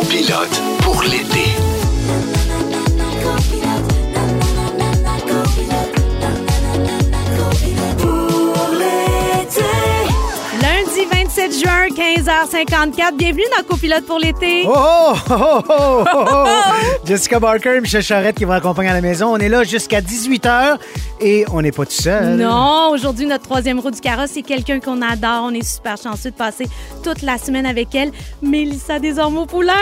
copilote pour l'été. Lundi 27 juin, 15h54. Bienvenue dans Copilote pour l'été. Oh, oh, oh, oh, oh, oh, oh. Jessica Barker, Michel Charrette qui vous accompagne à la maison. On est là jusqu'à 18h et on n'est pas tout seul. Non, aujourd'hui, notre troisième roue du carrosse, c'est quelqu'un qu'on adore. On est super chanceux de passer toute la semaine avec elle, Mélissa Desormeaux-Poulain.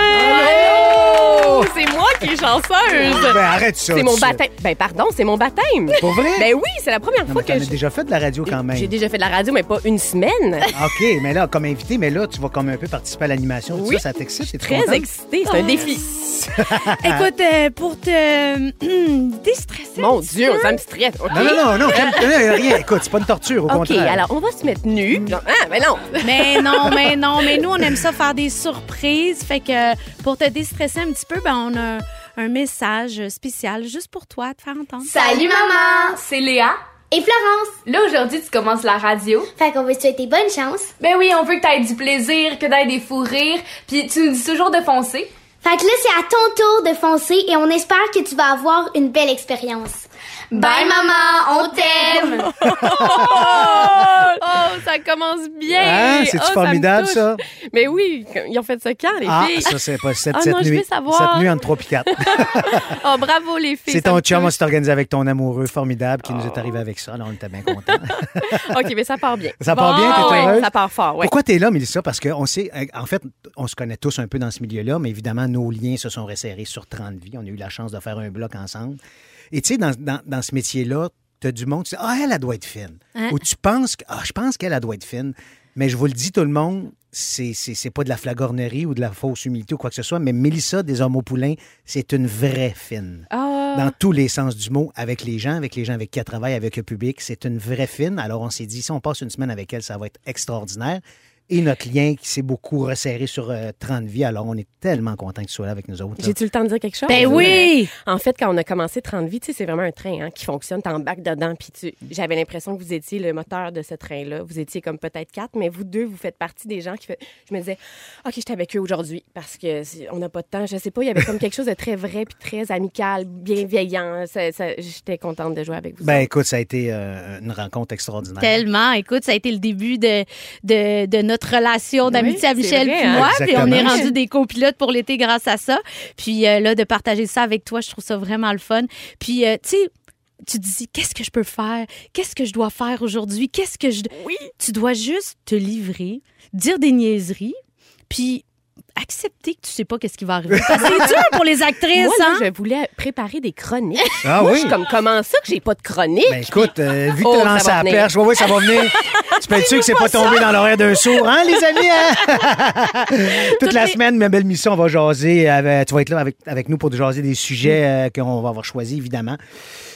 Oh, c'est moi qui est chanceuse. Ben, arrête ça. C'est mon baptême. Ben pardon, c'est mon baptême. Pour vrai? Ben oui, c'est la première Non, fois que je- déjà fait de la radio quand même. j'ai déjà fait de la radio, mais pas une semaine. OK, mais là, comme invité, mais là, tu vas comme un peu participer à l'animation. Oui. Ça, ça t'excite? T'es Très contente? excitée, c'est un défi. Écoute, euh, pour te déstresser. Mon Dieu, peu, ça me stresse. OK? Non, non, non, non, calme- non, non, rien. Écoute, c'est pas une torture, au OK, contraire. alors on va se mettre nus. Non, Ah, mais non. Mais non, mais non, mais nous, on aime ça faire des surprises. Fait que pour te déstresser un petit peu, ben, on a un message spécial juste pour toi à te faire entendre. Salut maman, c'est Léa. Et Florence! Là aujourd'hui tu commences la radio. Fait qu'on veut te souhaiter bonne chance. Ben oui, on veut que t'aies du plaisir, que t'aies des fous rires, puis tu nous dis toujours de foncer. Fait que là, c'est à ton tour de foncer et on espère que tu vas avoir une belle expérience. Bye maman, on t'aime! Oh, ça commence bien. Hein? Oh, C'est-tu ça me formidable, ça? Mais oui, ils ont fait ça quand, les Ah, filles? ça, c'est pas cette, Ah cette non, je nuit. veux savoir. Cette nuit entre 3 et 4. Oh, bravo, les filles. C'est ton chum, on s'est organisé avec ton amoureux formidable qui nous est arrivé avec ça. Alors, on était bien contents. OK, mais ça part bien. Ça part bien, Ah t'es ouais, heureuse? Ça part fort, oui. Pourquoi tu es là, Mélissa? Parce qu'on sait, euh, en fait, on se connaît tous un peu dans ce milieu-là, mais évidemment, nos liens se sont resserrés sur 30 vies. On a eu la chance de faire un bloc ensemble. Et tu sais, dans, dans- dans ce métier-là, tu as du monde, tu dis, ah, elle, elle doit être fine. Hein? Ou tu penses, que, ah, je pense qu'elle, elle doit être fine. Mais je vous le dis, tout le monde, c'est, pas de la flagornerie ou de la fausse humilité ou quoi que ce soit, mais Mélissa des Hommes au Poulain, c'est une vraie fine. Ah, Dans tous les sens du mot, avec les gens, avec les gens avec qui elle travaille, avec le public. C'est une vraie fine. Alors, on s'est dit, si on passe une semaine avec elle, ça va être extraordinaire. Et notre lien qui s'est beaucoup resserré sur euh, 30 vies. Alors, on est tellement content que tu sois là avec nous autres. J'ai-tu le temps de dire quelque chose? Ben oui! En fait, quand on a commencé 30 vies, tu sais, c'est vraiment un train hein, qui fonctionne. T'es en bac dedans, puis tu... j'avais l'impression que vous étiez le moteur de ce train-là. Vous étiez comme peut-être quatre, mais vous deux, vous faites partie des gens qui... Fait... Je me disais, OK, j'étais avec eux aujourd'hui parce que on n'a pas de temps. Je sais pas, il y avait comme quelque chose de très vrai puis très amical, bienveillant. Ça- ça- J'étais contente de jouer avec vous. Ben, autres. écoute, ça a été euh, une rencontre extraordinaire. Tellement. Écoute, ça a été le début de, de, de notre relation d'amitié à c'est Michel vrai, hein? moi. Puis on est rendu des copilotes pour l'été grâce à ça. Puis euh, là, de partager ça avec toi, je trouve ça vraiment le fun. Puis, euh, tu sais, tu dis, qu'est-ce que je peux faire? Qu'est-ce que je dois faire aujourd'hui? Qu'est-ce que je... Oui. Tu dois juste te livrer, dire des niaiseries, puis accepter que tu sais pas qu'est-ce qui va arriver. Parce que c'est dur pour les actrices, Moi, là, hein? je voulais préparer des chroniques. Ah Moi, oui? je suis comme, comment ça que j'ai pas de chronique? Ben, écoute, euh, vu que Oh, tu as ça lancé va la perche, oui, oui, ça va venir. tu peux être sûr que c'est pas tombé dans l'horaire d'un sourd, hein, les amis? hein? Toute la les- semaine, ma belle mission, on va jaser. avec- tu vas être là avec, avec nous pour jaser des sujets euh, qu'on va avoir choisis, évidemment.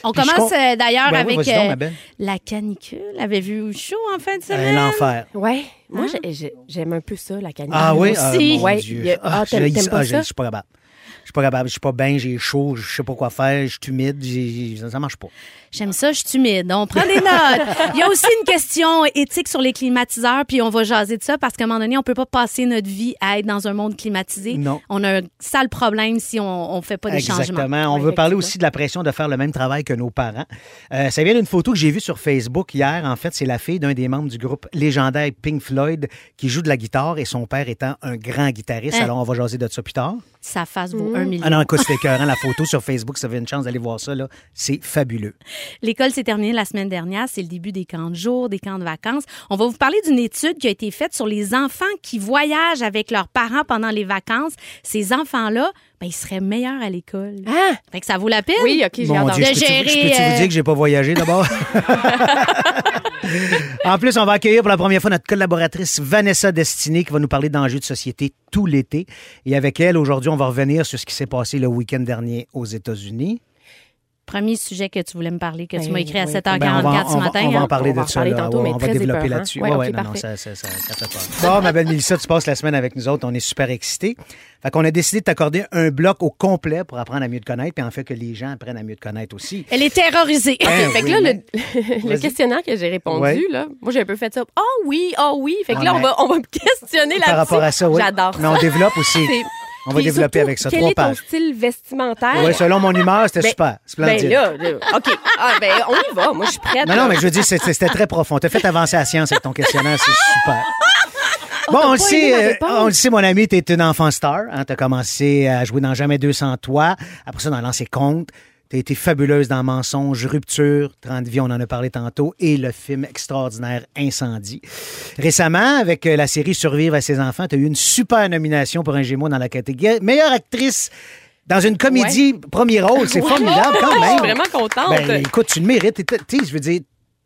On Puis commence com- euh, d'ailleurs Ben oui, avec donc, euh, ma belle. la canicule. Avez-vu chaud en fin de Euh, semaine? L'enfer. Ouais. Moi, Hein? j'ai- j'ai- j'aime un peu ça, la canicule. Ah oui? aussi. Ah, mon Ouais, Dieu. il y a- ah, t'aimes- j'ai- t'aimes pas ah, j'ai- ça? Je suis pas capable. Je suis pas capable. Je suis pas bien, j'ai chaud, je sais pas quoi faire, je suis humide, ça, ça marche pas. J'aime ça, je suis humide. On prend des notes. Il y a aussi une question éthique sur les climatiseurs, puis on va jaser de ça parce qu'à un moment donné, on peut pas passer notre vie à être dans un monde climatisé. Non. On a un sale problème si on, on fait pas des changements. Exactement. On veut parler aussi de la pression de faire le même travail que nos parents. Euh, ça vient d'une photo que j'ai vue sur Facebook hier. En fait, c'est la fille d'un des membres du groupe légendaire Pink Floyd qui joue de la guitare et son père étant un grand guitariste. Hein? Alors, on va jaser de ça plus tard. Sa face vaut un million. Ah non, écoute, c'est écœurant. La photo sur Facebook, ça fait une chance d'aller voir ça. là. C'est fabuleux. L'école s'est terminée la semaine dernière. C'est le début des camps de jour, des camps de vacances. On va vous parler d'une étude qui a été faite sur les enfants qui voyagent avec leurs parents pendant les vacances. Ces enfants-là, ben, ils seraient meilleurs à l'école. Ah! Fait que ça vaut la peine. Oui, OK, j'ai je peux-tu gérer, je peux-tu euh, vous dire que j'ai pas voyagé d'abord? en plus, on va accueillir pour la première fois notre collaboratrice Vanessa Destiné qui va nous parler d'enjeux de société tout l'été. Et avec elle, aujourd'hui, on va revenir sur ce qui s'est passé le week-end dernier aux États-Unis. Premier sujet que tu voulais me parler, que tu Ben, m'as écrit à oui. 7h44 Ben, va, ce on va- matin. on va hein? en parler On va de ça. parler là. tantôt, Ouais, mais on va développer là-dessus. Ouais, ouais, non, ça, ça, ça, ça fait peur. Bon, ma belle Mélissa, tu passes la semaine avec nous autres. On est super excités. Fait qu'on a décidé de t'accorder un bloc au complet pour apprendre à mieux te connaître, puis en fait que les gens apprennent à mieux te connaître aussi. Elle est terrorisée. Ben fait que oui, là, mais- le, questionnaire que j'ai répondu, Ouais. là, moi, j'ai un peu fait ça. Ah oui, ah oui. Fait que Ah, là, on va, on va me questionner là-dessus. Par rapport à ça, oui. J'adore Mais on développe aussi. On va développer surtout, avec ça Quel trois est ton style vestimentaire? Oui, selon mon humeur, c'était Ben- super. Splendide. Ben là, là, OK. Ah, ben, on y va. Moi, je suis prête. Non, là. non, mais je veux dire, c'était très profond. T'as fait avancer la science avec ton questionnaire, c'est super. Bon, on le sait, euh, on le sait, mon ami, t'es une enfant star. Hein, t'as commencé à jouer dans Jamais 200 toi. Après ça, dans Lancer Compte. T'as été fabuleuse dans Mensonge, Rupture, 30 vies, on en a parlé tantôt, et le film extraordinaire Incendie. Récemment, avec euh, la série Survivre à ses enfants, t'as eu une super nomination pour un Gémeaux dans la catégorie meilleure actrice dans une comédie, premier rôle. C'est formidable quand Je même. suis vraiment contente. Ben, écoute, tu le mérites. Tu sais, je veux dire,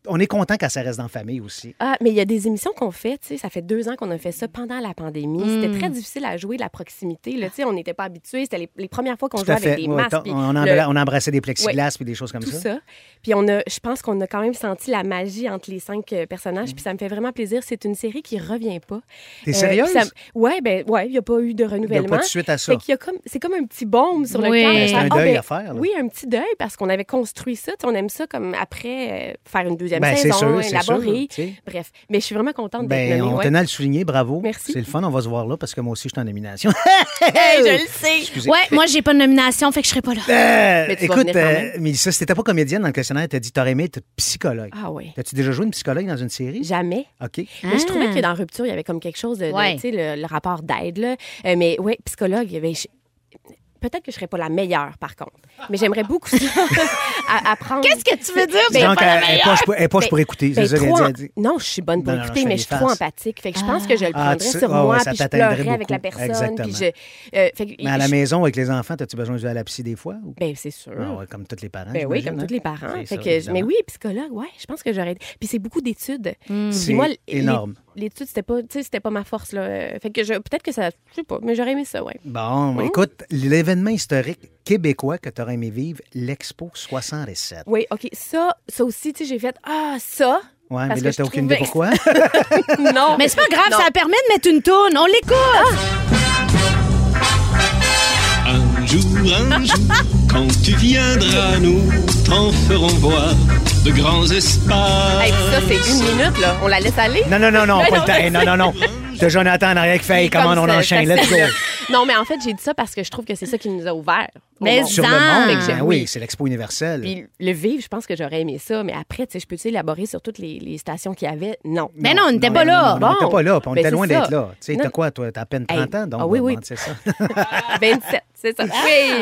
on est content quand ça reste dans la famille aussi. Ah, mais il y a des émissions qu'on fait, tu sais, ça fait deux ans qu'on a fait ça pendant la pandémie. Hmm. C'était très difficile à jouer, la proximité. Là, tu sais, on n'était pas habitués. C'était les, les premières fois qu'on jouait avec des Ouais, masques. puis on, le- on embrassait des plexiglas et des choses comme tout ça. ça. Puis on a, je pense qu'on a quand même senti la magie entre les cinq euh, personnages. Puis ça me fait vraiment plaisir. C'est une série qui revient pas. T'es Euh, sérieuse? puis ça- ouais, ben ouais, il n'y a pas eu de Il n'y a renouvellement. pas de suite à ça. Fait qu'il y a comme, c'est comme un petit baume sur le Oui. cœur. Ben, c'est un Ah, deuil ben, à faire, là. Oui, un petit deuil parce qu'on avait construit ça. Tu sais, On aime ça comme après euh, faire une deuxième Ben, c'est saison, sûr, c'est élaborer. sûr. Bref, mais je suis vraiment contente d'être Ben, nommée. on ouais. tenait à le souligner, bravo. Merci. C'est le fun, on va se voir là parce que moi aussi, je suis en nomination. Hey, je le sais. Excusez. Ouais, moi, j'ai pas de nomination, fait que je serai pas là. Euh, Mais tu vas écoute, venir quand euh, même. Mélissa, si t'étais pas comédienne dans le questionnaire, t'as dit t'aurais aimé être psychologue. Ah oui. T'as-tu déjà joué une psychologue dans une série? Jamais. OK. Mais je trouvais Ah. que dans Rupture, il y avait comme quelque chose de, de, Ouais. tu sais, le, le rapport d'aide. là. Euh, mais oui, psychologue, je- Peut-être que je serais pas la meilleure, par contre. Mais j'aimerais beaucoup ça, à- apprendre. Qu'est-ce que tu veux dire? Dis donc, elle est meilleure? poche pour- Ben, pour écouter. Ben, C'est trop dit. Non, je suis bonne pour Non, non, non, écouter, mais je suis trop empathique. Fait que je pense que je le Ah, prendrais tu- sur ah moi, puis je pleurerais avec la personne. Exactement. Puis je, euh, fait que- Mais à la je- maison, avec les enfants, as-tu besoin de jouer à la psy des fois? ou- Ben, c'est sûr. Ah ouais, comme tous les parents. Ben oui, comme hein? tous les parents. Fait que, mais oui, psychologue, ouais, je pense que j'aurais. Puis c'est beaucoup d'études. Puis C'est énorme. L'étude, c'était pas, c'était pas ma force là. Fait que je, peut-être que ça, je sais pas, mais j'aurais aimé ça, ouais. Bon, écoute, l'événement historique québécois que tu aurais aimé vivre, l'Expo 67. Oui, ok, ça, ça aussi, tu sais, j'ai fait ah ça. Ouais, Parce mais là, t'as aucune idée pourquoi? non. Mais c'est pas grave, Non. ça permet de mettre une toune. On l'écoute. Un jour, un jour, quand tu viendras, nous t'en ferons voir de grands espaces. Hey, ça, c'est une minute là. On la laisse aller. non, non, non, non, pas le temps. Non, non, non. T'as Jonathan en arrière qui fait, hey, Comme comment on ça, enchaîne, let's go. Non, mais en fait, j'ai dit ça parce que je trouve que c'est ça qui nous a ouvert. Mais. Sur le monde, ben j'ai- oui, oui. c'est l'Expo universelle. Puis le vivre, je pense que j'aurais aimé ça, mais après, tu sais, je peux-tu élaborer sur toutes les, les stations qu'il y avait? Non. Mais non, on n'était pas là. on n'était pas là, puis on était loin d'être là. Tu sais, t'as quoi, toi? T'as à peine 30 ans, donc Ah oui, oui. c'est ça. 27, c'est ça. T'as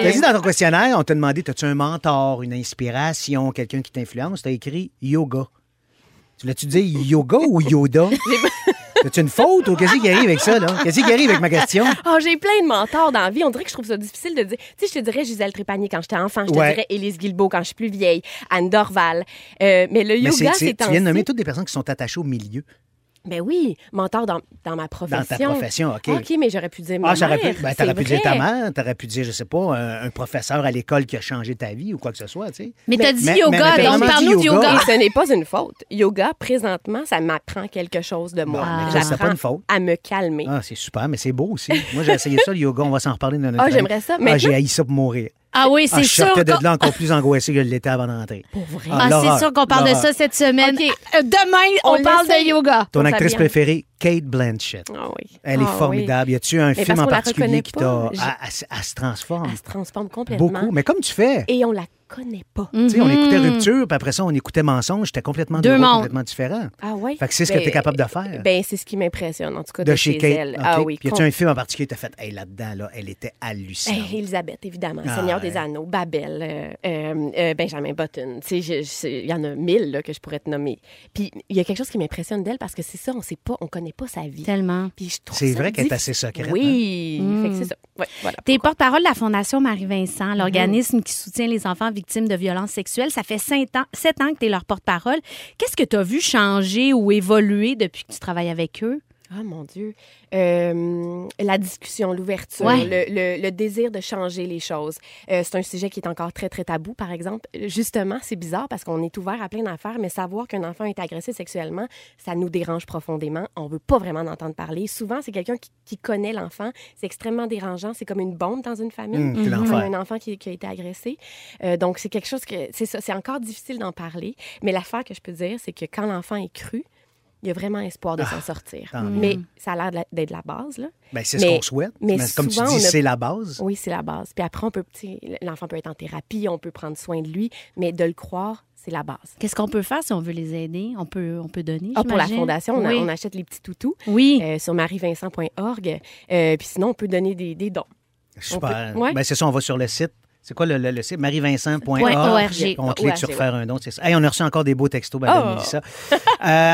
Oui. dit dans ton questionnaire, on t'a demandé, as-tu un mentor, une inspiration, quelqu'un qui t'influence? T'as écrit yoga. Tu l'as-tu dit yoga ou Yoda? T'as-tu une faute ou qu'est-ce qui arrive avec ça, là? Qu'est-ce qui arrive avec ma question? Oh, j'ai plein de mentors dans la vie. On dirait que je trouve ça difficile de dire. Tu sais, je te dirais Gisèle Trépanier quand j'étais enfant. Je te Ouais. dirais Élise Guilbeault quand je suis plus vieille. Anne Dorval. Euh, mais le c'est- yoga, c'est- c'est tu viens de nommer toutes des personnes qui sont attachées au milieu Ben oui, mentor dans, dans ma dans profession. ta profession, OK? OK, mais j'aurais pu dire ma Ah, j'aurais mère, pu, ben, t'aurais pu dire ta mère, t'aurais pu dire, je sais pas, un, un professeur à l'école qui a changé ta vie ou quoi que ce soit, tu sais. Mais t'as dit mais- yoga, mais donc parle-nous de yoga. yoga. Et ce n'est pas une faute. Yoga, présentement, ça m'apprend quelque chose de moi. Mais ça, c'est pas J'apprends une faute. à me calmer. Ah, c'est super, mais c'est beau aussi. Moi, j'ai essayé ça, le yoga. On va s'en reparler dans notre Ah, j'aimerais ça. Ah, Maintenant- j'ai haï ça pour mourir. Ah oui, Ah, c'est je sûr. sortais de là encore plus angoissé que je l'étais avant de rentrer. Pour vrai? Ah, Ah, c'est sûr qu'on parle de ça cette semaine. Euh, Demain, On on, parle de yoga. Ton actrice préférée, Kate Blanchett. Ah oui. Elle est Ah oui. formidable. Y a-tu un Mais film en particulier qui t'a. Elle, elle se- transforme? Elle se transforme complètement. Beaucoup. Mais comme tu fais. Et on la connaît pas. Tu sais, on écoutait Rupture, puis après ça, on écoutait Mensonge. C'était complètement Deux mondes. complètement différents. Ah ouais? Fait que c'est ce que Ben, tu es capable de faire. Ben, c'est ce qui m'impressionne, en tout cas, de, de, chez Kate. elle. Ah oui. Puis y a-tu un film en particulier que tu as fait, hey, là-dedans, là, elle était hallucinante? Hey, Elisabeth, évidemment. Ah, Seigneur ouais. des Anneaux, Babel, euh, euh, euh, Benjamin Button. Il y en a mille là, que je pourrais te nommer. Puis il y a quelque chose qui m'impressionne d'elle parce que c'est ça, on sait pas, on connaît pas sa vie. Tellement. Puis je trouve C'est ça vrai qu'elle est assez secrète. hein? Oui, fait que c'est ça. Ouais, voilà. T'es porte-parole de la Fondation Marie-Vincent, l'organisme qui soutient les enfants victimes de violences sexuelles. Ça fait sept ans, sept ans que tu es leur porte-parole. Qu'est-ce que tu as vu changer ou évoluer depuis que tu travailles avec eux? Ah, mon Dieu. Euh, la discussion, l'ouverture, Ouais. le, le- le désir de changer les choses. Euh, c'est un sujet qui est encore très, très tabou, par exemple. Justement, c'est bizarre parce qu'on est ouvert à plein d'affaires, mais savoir qu'un enfant est agressé sexuellement, ça nous dérange profondément. On veut pas vraiment en entendre parler. Souvent, c'est quelqu'un qui, qui connaît l'enfant. C'est extrêmement dérangeant. C'est comme une bombe dans une famille. Y a un enfant qui, qui a été agressé. Euh, donc, c'est quelque chose que... C'est ça, c'est encore difficile d'en parler. Mais l'affaire que je peux dire, c'est que quand l'enfant est cru, il y a vraiment espoir de s'en sortir. Mais ça a l'air de la- d'être la base, là. Ben, c'est ce qu'on souhaite. mais Mais comme tu dis, a- c'est la base. Oui, c'est la base. Puis après, on peut, l'enfant peut être en thérapie, on peut prendre soin de lui, mais de le croire, c'est la base. Qu'est-ce qu'on peut faire si on veut les aider? On peut, on peut donner, Ah, pour la fondation, on, a- Oui. on achète les petits toutous Oui. euh, sur marievincent.org. Euh, puis sinon, on peut donner des, des dons. Super. On peut- ouais. Ben, c'est ça, on va sur le site. C'est quoi le, le- le site? marievincent.org. On clique sur faire un don. c'est ça. Hey, on a reçu encore des beaux textos, Madame Oh. Mélissa. Euh,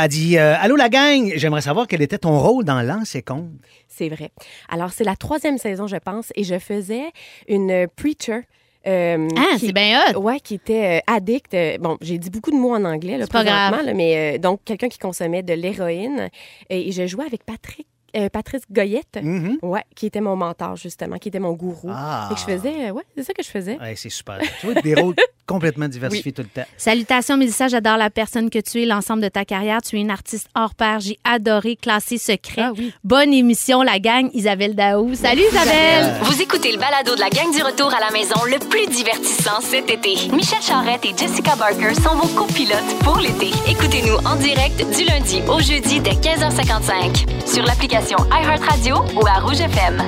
elle dit euh, Allô, la gang, j'aimerais savoir quel était ton rôle dans Lance et compte. C'est vrai. Alors, c'est la troisième saison, je pense, et je faisais une preacher. euh, Ah, qui- c'est bien hot. Ouais, qui était euh, addict. euh, bon, j'ai dit beaucoup de mots en anglais, là, C'est pas grave. là, mais euh, donc quelqu'un qui consommait de l'héroïne. Et, je jouais avec Patrick. Euh, Patrice Goyette, Mhm. ouais, qui était mon mentor, justement, qui était mon gourou. Ah. Fait que je faisais, euh, ouais, c'est ça que je faisais. Ouais, c'est super. Tu vois, des rôles complètement diversifiés tout le temps. Salutations, Mélissa. J'adore la personne que tu es, l'ensemble de ta carrière. Tu es une artiste hors pair. J'ai adoré Classé Secret. Ah oui. Bonne émission, la gang. Isabelle Daou. Salut, Isabelle. Vous écoutez le balado de la gang du retour à la maison le plus divertissant cet été. Michel Charrette et Jessica Barker sont vos copilotes pour l'été. Écoutez-nous en direct du lundi au jeudi dès 15h55 sur l'application iHeartRadio ou à Rouge FM.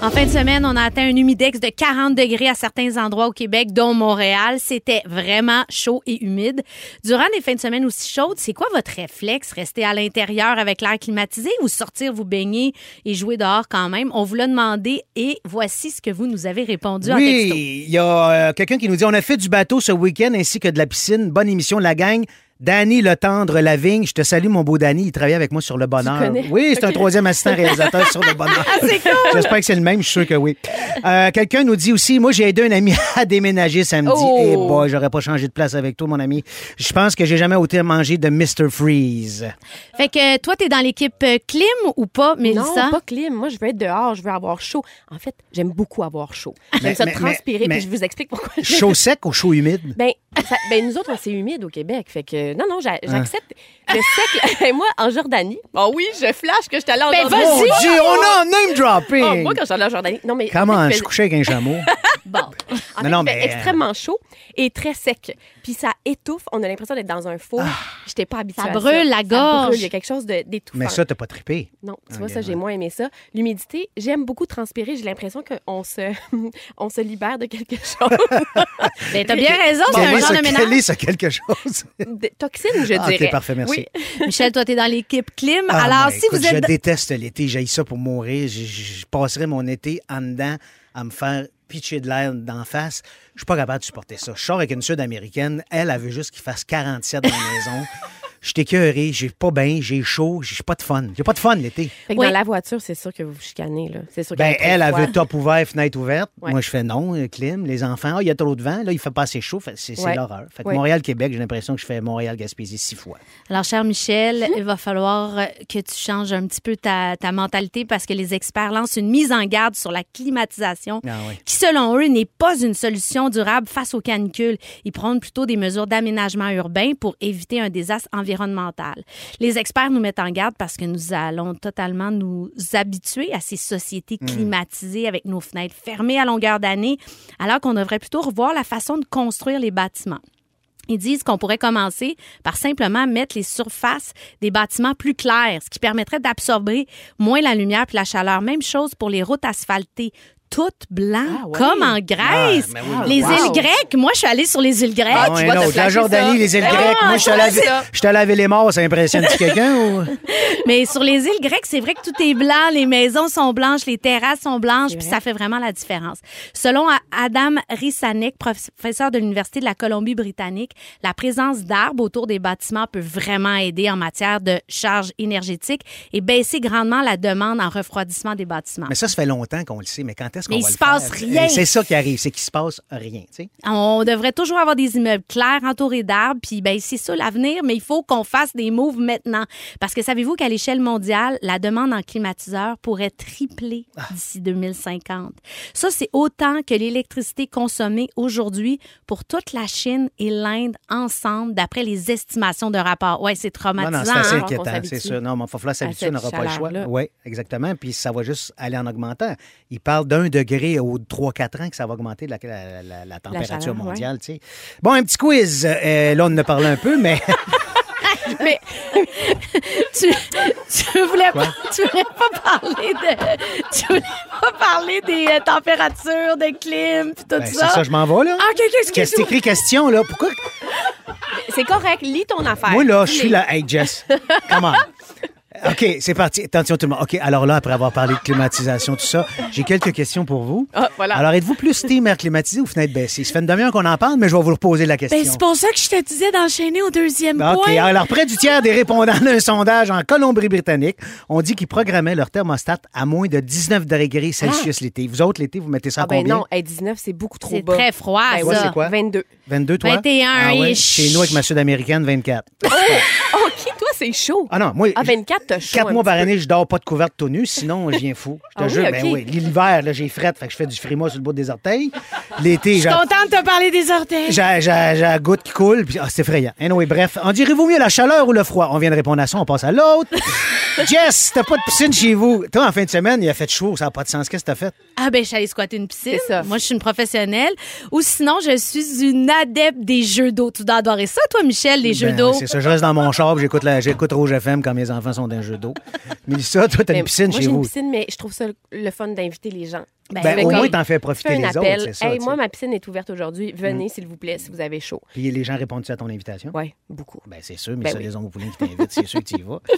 En fin de semaine, on a atteint un humidex de 40 degrés à certains endroits au Québec, dont Montréal. C'était vraiment chaud et humide. Durant des fins de semaine aussi chaudes, c'est quoi votre réflexe? Rester à l'intérieur avec l'air climatisé ou sortir vous baigner et jouer dehors quand même? On vous l'a demandé et voici ce que vous nous avez répondu en texto. Oui, il y a euh, quelqu'un qui nous dit On a fait du bateau ce week-end ainsi que de la piscine. Bonne émission, la gang. Danny Le Tendre Lavigne, je te salue, mon beau Danny. Il travaille avec moi sur Le Bonheur. Oui, c'est un troisième assistant réalisateur sur Le Bonheur. J'espère que c'est le même, je suis sûr que oui. Euh, Quelqu'un nous dit aussi Moi, j'ai aidé un ami à déménager samedi. Oh! Et boy, j'aurais pas changé de place avec toi, mon ami. Je pense que j'ai jamais autant mangé de Mr. Freeze. Fait que toi, t'es dans l'équipe euh, clim ou pas, Mélissa? Non, pas clim. Moi, je veux être dehors, je veux avoir chaud. En fait, j'aime beaucoup avoir chaud. Mais- J'aime ça mais- transpirer, mais- puis je vous explique pourquoi. Chaud sec ou chaud humide? Ben, ça- ben, nous autres, c'est humide au Québec. Fait que, non, non, Hein? j'a- j'accepte. Le sec, moi, en Jordanie. Oh oui, je flash que je suis allée en Ben, Jordanie. Mon vas-y! Dieu, on a un name dropping! Oh, moi, quand je suis allée en Jordanie. Non, mais. Comment? Je suis couché avec un chameau? Bon. en Non, fait, non, il fait mais- extrêmement chaud et très sec. Puis ça étouffe. On a l'impression d'être dans un four. Je n'étais pas habituée Ça à brûle la Ça gorge. brûle. Il y a quelque chose de- d'étouffant. Mais ça, t'as pas trippé. Non, tu vois, ça, j'ai moins aimé ça. L'humidité, j'aime beaucoup transpirer. J'ai l'impression qu'on se, on se libère de quelque chose. Ben, t'as bien raison, c'est un genre de ménage. quel est ce quelque chose? de toxines, je Ah, dirais. OK, parfait, merci. Oui. Michel, toi, t'es dans l'équipe clim. Ah, Alors, ben, si écoute, vous êtes... Je déteste l'été. J'ai ça pour mourir. Je, je- je passerais mon été en dedans à me faire pitcher de l'air d'en face. Je suis pas capable de supporter ça. Je sors avec une Sud-Américaine. Elle, elle veut juste qu'il fasse 47 dans la maison. Je suis écœuré, j'ai pas bien, j'ai chaud, j'ai pas de fun. J'ai pas de fun l'été. Fait que Oui. dans la voiture, c'est sûr que vous vous chicanez. Là. C'est sûr Ben, elle, elle veut top ouvert, fenêtre ouverte. Ouais. Moi, je fais non, euh, clim. Les enfants, ah, il y a trop de vent. Là, il fait pas assez chaud. Fait- C'est Ouais. l'horreur. Fait que Ouais. Montréal-Québec, j'ai l'impression que je fais Montréal-Gaspésie six fois. Alors, cher Michel, il va falloir euh, que tu changes un petit peu ta, ta mentalité parce que les experts lancent une mise en garde sur la climatisation Ah oui. qui, selon eux, n'est pas une solution durable face aux canicules. Ils prônent plutôt des mesures d'aménagement urbain pour éviter un désastre environnemental. Les experts nous mettent en garde parce que nous allons totalement nous habituer à ces sociétés climatisées avec nos fenêtres fermées à longueur d'année, alors qu'on devrait plutôt revoir la façon de construire les bâtiments. Ils disent qu'on pourrait commencer par simplement mettre les surfaces des bâtiments plus clairs, ce qui permettrait d'absorber moins la lumière puis la chaleur. Même chose pour les routes asphaltées. Toutes blancs, Ah comme en Grèce. Ah, oui, les wow. îles grecques. Moi, je suis allée sur les îles grecques. Ah, tu non, la Jordanie, ça. les îles Ah, grecques. Moi, je suis allé ça, laver- les morts. Ça impressionne quelqu'un? ou- Mais sur les îles grecques, c'est vrai que tout est blanc, les maisons sont blanches, les terrasses sont blanches, puis ça fait vraiment la différence. Selon Adam Rissanek, professeur de l'Université de la Colombie-Britannique, la présence d'arbres autour des bâtiments peut vraiment aider en matière de charge énergétique et baisser grandement la demande en refroidissement des bâtiments. Mais ça, ça fait longtemps qu'on le sait. Mais quand est-ce qu'on Mais va il le se passe faire? rien. C'est ça qui arrive, c'est qu'il se passe rien. tu sais. On devrait toujours avoir des immeubles clairs entourés d'arbres, puis ben c'est ça l'avenir, mais il faut qu'on fasse des moves maintenant. Parce que savez-vous qu'à l'échelle mondiale, la demande en climatiseurs pourrait tripler d'ici 2050. Ça, c'est autant que l'électricité consommée aujourd'hui pour toute la Chine et l'Inde ensemble, d'après les estimations de rapport. Ouais, c'est Non, traumatisant. non, c'est assez hein? inquiétant, s'habitue c'est sûr. Non, mais il va falloir s'habituer, cette on n'aura pas le choix. chaleur-là. Oui, exactement. Puis ça va juste aller en augmentant. Il parle d'un degré aux 3-4 ans que ça va augmenter la, la- la- la température chaleur, ouais. mondiale. tu sais. Bon, un petit quiz. Euh, là, on en a parlé un peu, mais Mais tu, tu voulais pas, tu voulais pas parler de, tu voulais pas parler des euh, températures, des clim, puis tout Ben, c'est ça. ça, je m'en vais, là. Ah, ok, Qu'est-ce que écrit question, là? Pourquoi? c'est correct, lis ton affaire. Moi, là, je suis là. Hey, Jess, come on. OK, c'est parti. Attention tout le monde. OK, alors là, après avoir parlé de climatisation, tout ça, j'ai quelques questions pour vous. Ah, voilà. Alors, êtes-vous plus team air climatisé ou fenêtre baissée? Ça fait une demi-heure qu'on en parle, mais je vais vous reposer la question. Ben, c'est pour ça que je te disais d'enchaîner au deuxième OK. point. Alors, près du tiers des répondants d'un sondage en Colombie-Britannique ont dit qu'ils programmaient leur thermostat à moins de 19 degrés Celsius l'été. Vous autres, l'été, vous mettez ça à Ah ben combien? non, hey, 19, c'est beaucoup trop C'est bas. très froid, Ben Ouais, ça. c'est quoi? 22. 22, toi? 21 ah, ouais? Chez nous, avec ma sud-américaine, 24. OK, toi, c'est chaud. Ah non, moi, Ah, 24, t'as chaud. Quatre un mois petit par année, je dors pas de couverte tout nu, sinon je viens fou. Je te Ah oui, jure, ben oui. L'hiver, là, j'ai frette, fait que je fais du frima sur le bout des orteils. L'été, Je suis contente de te parler des orteils. j'ai la goutte qui coule, puis ah, c'est effrayant. Anyway, bref, en direz-vous mieux la chaleur ou le froid? On vient de répondre à ça, on passe à l'autre. Jess, t'as pas de piscine chez vous? Toi, en fin de semaine, il a fait chaud, ça n'a pas de sens. Qu'est-ce que t'as fait? Ah ben, je suis allée squatter une piscine. C'est ça. Moi, je suis une professionnelle. Ou sinon, je suis une adepte des jeux d'eau. Tu dois adorer ça, toi, Michel, les jeux Ben, d'eau. C'est ça, je reste dans mon char, j'écoute la- j'écoute Rouge FM quand mes enfants sont dans un jeu d'eau. Mélissa, toi, t'as Mais une piscine moi, chez j'ai vous. une piscine, mais je trouve ça le fun d'inviter les gens. Ben, Ben, au moins, t'en fais Fais profiter un les appel. autres, c'est ça. hey, moi, ma piscine est ouverte aujourd'hui. Venez, s'il vous plaît, si vous avez chaud. Puis les gens répondent-tu à ton invitation? Oui, beaucoup. Ben, c'est sûr, mais Ben ça, oui. les hommes Poulin qui t'invitent, c'est sûr que tu y vas.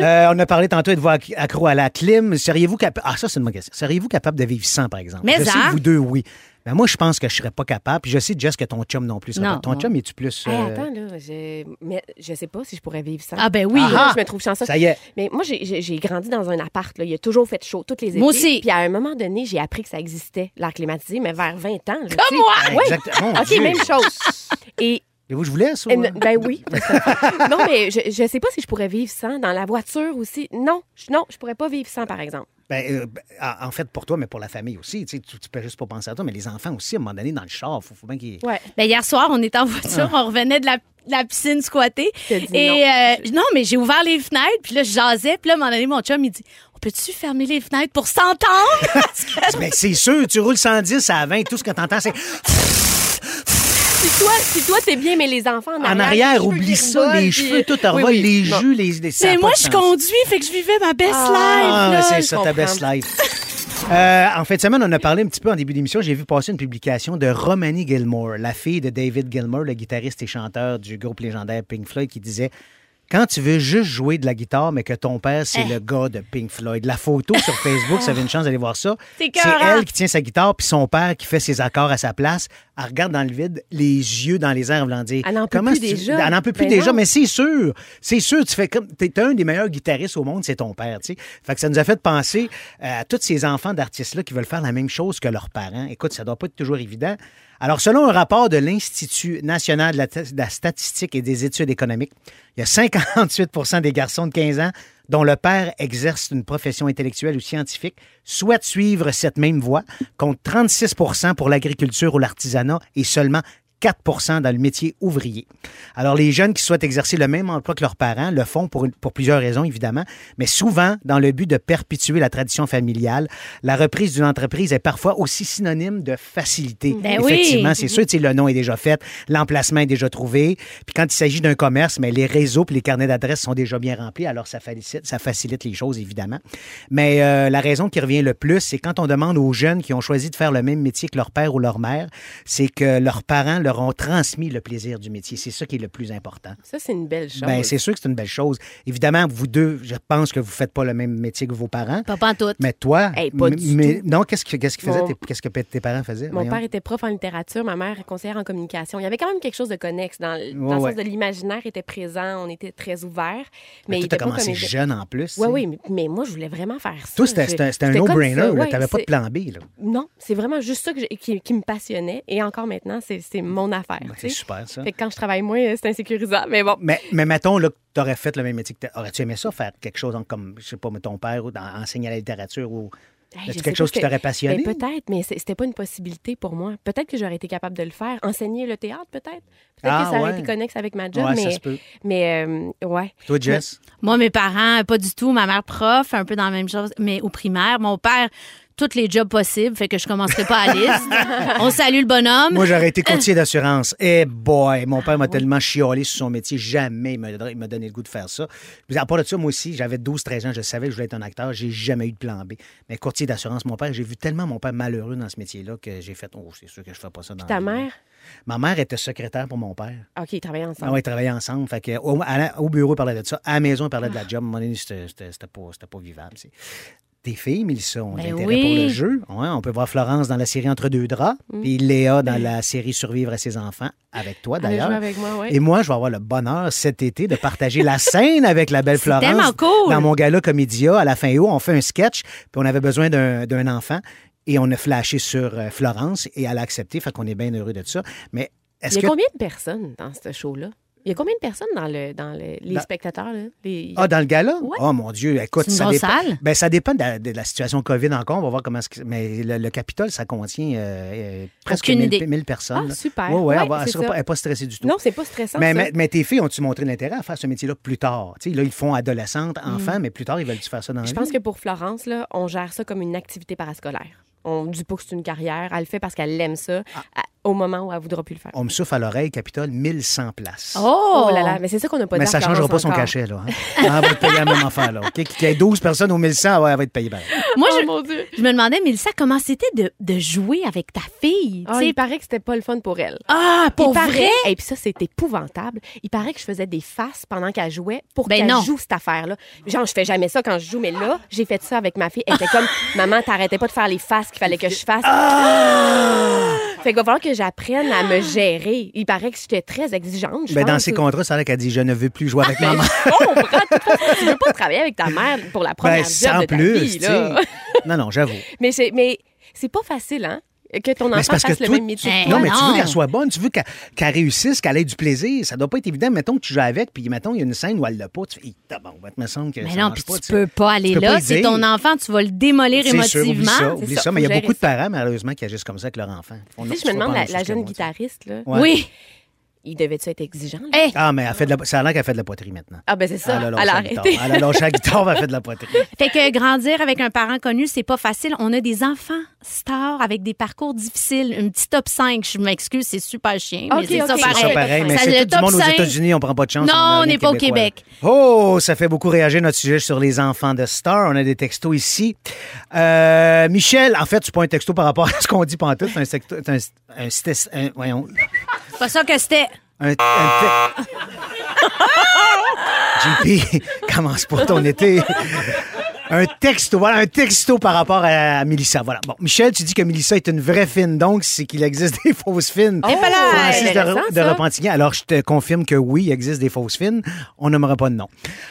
Euh, on a parlé tantôt de vous acc- accro à la clim. Seriez-vous capable. Ah, ça, c'est une bonne question. Seriez-vous capable de vivre sans, par exemple? Mais je sais hein? que vous deux, oui. Ben, moi, je pense que je serais pas capable. Puis je sais, Jess, que ton chum non plus. Non. Ton chum, es-tu plus. Hey, euh, attends, là, je... Mais je sais pas si je pourrais vivre sans. Ah ben oui. Là, je me trouve chanceuse. Ça y est. Mais moi, j'ai- grandi dans un appart. Là. Il a toujours fait chaud, toutes les étés. Moi aussi. Puis à un moment donné, j'ai appris que ça existait, l'air climatisé, mais vers 20 ans. là, sais. moi! Ben, Oui. exactement. OK, Dieu. même chose. Et Et vous, je vous laisse? ou- Euh, n- Ben oui. non, mais je, je sais pas si je pourrais vivre sans. Dans la voiture aussi. Non, je, non, je pourrais pas vivre sans, par exemple. Ben, euh, ben, en fait, pour toi, mais pour la famille aussi. Tu, sais, tu, tu peux juste pas penser à toi, mais les enfants aussi, à un moment donné, dans le char, il faut, faut bien qu'ils. Ouais. Ben, hier soir, on était en voiture, on revenait de la, de la piscine squattée. Et non. euh, non, mais j'ai ouvert les fenêtres, puis là, je jasais, puis là, à un moment donné, mon chum, il dit On peut-tu fermer les fenêtres pour s'entendre que- Ben, c'est sûr, tu roules 110 à 20, tout ce que tu entends, c'est. Si toi, si toi t'es bien, mais les enfants en arrière. En arrière, oublie ça, les puis- cheveux, tout Oui, revole, oui. les Non. jus, les. les Mais pas moi, je sens. conduis, fait que je vivais ma best Ah, life. là. c'est ça, ta best life. Euh, en fin de semaine, on a parlé un petit peu en début d'émission. J'ai vu passer une publication de Romani Gilmore, la fille de David Gilmour, le guitariste et chanteur du groupe légendaire Pink Floyd, qui disait Quand tu veux juste jouer de la guitare, mais que ton père, c'est Eh. le gars de Pink Floyd. La photo sur Facebook, ça avait une chance d'aller voir ça. C'est elle qui tient sa guitare, puis son père qui fait ses accords à sa place. Elle regarde dans le vide, les yeux dans les airs, en voulant dire Elle n'en peut Comment plus déjà. Elle n'en peut plus Ben déjà, non. mais c'est sûr. C'est sûr, tu fais comme. T'es un des meilleurs guitaristes au monde, c'est ton père, tu sais. Fait que ça nous a fait penser euh, à tous ces enfants d'artistes-là qui veulent faire la même chose que leurs parents. Écoute, ça doit pas être toujours évident. Alors, selon un rapport de l'Institut national de la, statistique et des études économiques, il y a 58% des garçons de 15 ans dont le père exerce une profession intellectuelle ou scientifique souhaitent suivre cette même voie, contre 36% pour l'agriculture ou l'artisanat et seulement 4 dans le métier ouvrier. Alors, les jeunes qui souhaitent exercer le même emploi que leurs parents le font pour, pour plusieurs raisons, évidemment, mais souvent dans le but de perpétuer la tradition familiale. La reprise d'une entreprise est parfois aussi synonyme de facilité. Ben oui. Effectivement, c'est sûr, tu sais, le nom est déjà fait, l'emplacement est déjà trouvé. Puis quand il s'agit d'un commerce, mais les réseaux puis les carnets d'adresses sont déjà bien remplis, alors ça facilite, ça facilite les choses, évidemment. Mais euh, la raison qui revient le plus, c'est quand on demande aux jeunes qui ont choisi de faire le même métier que leur père ou leur mère, c'est que leurs parents leur ont transmis le plaisir du métier. C'est ça qui est le plus important. Ça, c'est une belle chose. Ben, c'est sûr que c'est une belle chose. Évidemment, vous deux, je pense que vous faites pas le même métier que vos parents. Pas pantoute. Mais toi, Hey, pas du mais tout. non, qu'est-ce que qu'est-ce qu'ils faisaient Mon- tes- Qu'est-ce que tes parents faisaient? Mon Voyons. père était prof en littérature, ma mère conseillère en communication. Il y avait quand même quelque chose de connexe dans, le- dans le ouais. sens de l'imaginaire était présent, on était très ouverts. Mais Mais, t'as pas commencé comme jeune en plus. Oui, tu oui, mais, mais moi, je voulais vraiment faire ça. Toi, c'était Je- c'était- c'était un no-brainer. ouais, T'avais pas de plan B. Là. Non, c'est vraiment juste ça que j'ai- qui, qui me passionnait. Et encore maintenant, c'est c'est mon affaire. Ben, c'est super, ça. Fait que quand je travaille moins, euh, c'est insécurisant. Mais bon, Mais, mais mettons là, que tu aurais fait le même métier que Aurais-tu aimé ça, faire quelque chose en- comme, je sais pas, mais ton père ou dans- enseigner la littérature ou. Hey, je quelque chose qui t'aurait passionné? ben, peut-être, mais c'est- c'était pas une possibilité pour moi. Peut-être que j'aurais été capable de le faire. Enseigner le théâtre, peut-être? Peut-être Ah, que ça aurait ouais. été connexe avec ma job, Ouais, ça mais, se peut. mais euh, ouais. Toi, Jess? Moi, mes parents, pas du tout. Ma mère prof, un peu dans la même chose, mais au primaire. Mon père, tous les jobs possibles, fait que je commencerai pas à la liste. On salue le bonhomme. Moi, j'aurais été courtier d'assurance. Eh boy, mon père m'a tellement chiolé sur son métier. Jamais il m'a donné le goût de faire ça. Puis, à part de ça, moi aussi, j'avais 12-13 ans, je savais que je voulais être un acteur. J'ai jamais eu de plan B. Mais courtier d'assurance, mon père, j'ai vu tellement mon père malheureux dans ce métier-là que j'ai fait, oh, c'est sûr que je fais pas ça dans Ta mère? Ma mère était secrétaire pour mon père. OK, ils travaillaient ensemble. Ah ouais, ils travaillaient ensemble. Fait que, au, à la- au bureau, ils parlaient de ça. À la maison, ils parlaient de la job. À un moment donné, c'était c'était- c'était pas, c'était pas vivable. Tes filles, Mélissa, ont Ben l'intérêt oui. pour le jeu. Ouais, on peut voir Florence dans la série Entre deux draps, Mm. puis Léa dans la série Survivre à ses enfants, avec toi d'ailleurs. oui. Et moi, je vais avoir le bonheur cet été de partager la scène avec la belle Florence. cool. Dans mon gala Comédia, à la fin haut, on fait un sketch, puis on avait besoin d'un enfant. Et on a flashé sur euh, Florence et elle a accepté, fait qu'on est bien heureux de ça. Mais Il est-ce y a que. combien de personnes dans ce show-là? Il y a combien de personnes dans, le, dans le- les Dans- spectateurs? Là? Les... Ah, dans le gala? Ouais. Oh mon Dieu, écoute, une ça dépend. salle? Ben, ça dépend de la, de la situation COVID encore. On va voir comment. Mais le, le Capitole, ça contient euh, euh, presque Aucune 1000, idée. 1000 personnes. Ah, super. Ouais, ouais, Ouais, elle ça. pas, stressée du tout. Non, c'est pas stressant. mais, ça. mais, mais tes filles ont-tu montré l'intérêt à faire ce métier-là plus tard? Tu sais, là, ils font adolescente, enfant, mais plus tard, ils veulent-tu faire ça dans la Mm. Je pense que pour Florence, là, on gère ça comme une activité parascolaire. On ne dit pas que c'est une carrière. Elle le fait parce qu'elle aime ça Ah. À- au moment où elle voudra plus le faire. On me souffle à l'oreille, Capitole, 1100 places. Oh! Oh là là, mais c'est ça qu'on n'a pas mais dit ça à ne changera pas son encore. cachet, là. hein. Elle va être payée la même affaire, là. Qu'il y ait 12 personnes au 1100, ouais, elle va être payée. pareil. Moi, Oh je, mon Dieu! je me demandais, Mélissa, comment c'était de, de jouer avec ta fille? Ah, il paraît que c'était pas le fun pour elle. Ah, pour il paraît, vrai? et puis ça, c'est épouvantable. Il paraît que je faisais des faces pendant qu'elle jouait pour Ben qu'elle joue cette affaire-là. Genre, je fais jamais ça quand je joue, mais là, j'ai fait ça avec ma fille. Elle était comme, maman, t'arrêtais pas de faire les faces qu'il fallait que je fasse. Fait qu'il va falloir que j'apprenne à me gérer. Il paraît que j'étais très exigeante. je Ben, dans ses contrats, ça a l'air qu'elle dit Je ne veux plus jouer avec maman. Je comprends. De toute façon, tu veux pas travailler avec ta mère pour la première Ben, job sans de ta plus, vie, là. Non, non, j'avoue. Mais c'est, mais c'est pas facile, hein? Que ton enfant fasse que le toi, même métier. non, mais tu veux qu'elle soit bonne, tu veux qu'elle réussisse, qu'elle ait du plaisir. Ça doit pas être évident. Mettons que tu joues avec, puis mettons, il y a une scène où elle l'a pas. Tu fais, Hi, tabarouette, me semble que Mais ça non, puis pas, tu sais. peux pas aller peux là. C'est ton enfant, tu vas le démolir C'est sûr, oublie émotivement. ça, oublie ça. ça, Mais il y a beaucoup de parents, malheureusement, qui agissent comme ça avec leur enfant. Sais, je me demande, la, jeune guitariste, là. Oui. Il devait-tu être exigeant? là? Hey, Ah, mais elle fait de la... ça a l'air qu'elle fait de la poterie maintenant. Ah, ben c'est ça. Elle a lâché a la guitare. Elle a lâché la guitare, elle fait de la poterie. Fait que grandir avec un parent connu, c'est pas facile. On a des enfants stars avec des parcours difficiles. Une petite top 5, je m'excuse, c'est super chien, mais Ok, c'est ça ok. pareil. C'est ça pareil, mais Ça, c'est le tout du top monde aux 5. États-Unis, on prend pas de chance. Non, a on n'est pas au. Québec. Oh, ça fait beaucoup réagir notre sujet sur les enfants de stars. On a des textos ici. Euh, Michel, en fait, c'est pas un texto par rapport à ce qu'on dit pantoute, c'est un un, un, c'était- un- voyons, pas ça que c'était. un, un JP, commence pour ton été. Un texto, voilà, un texto par rapport à Mélissa. Voilà. Bon, Michel, tu dis que Mélissa est une vraie fine, donc c'est qu'il existe des fausses fines. Oh, Francis de. Alors, je te confirme que oui, il existe des fausses fines. On nommera pas de nom.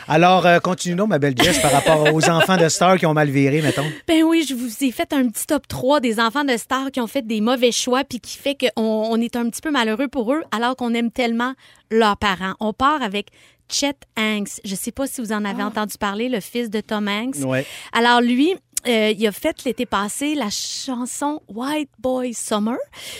Alors, euh, continuons, ma belle Jess, par rapport aux enfants de stars qui ont mal viré, mettons. Ben oui, je vous ai fait un petit top 3 des enfants de stars qui ont fait des mauvais choix puis qui fait qu'on on est un petit peu malheureux pour eux alors qu'on aime tellement leurs parents. On part avec Chet Hanks. Je sais pas si vous en avez entendu parler, le fils de Tom Hanks. Ouais. Alors lui, euh, il a fait l'été passé la chanson White Boy Summer,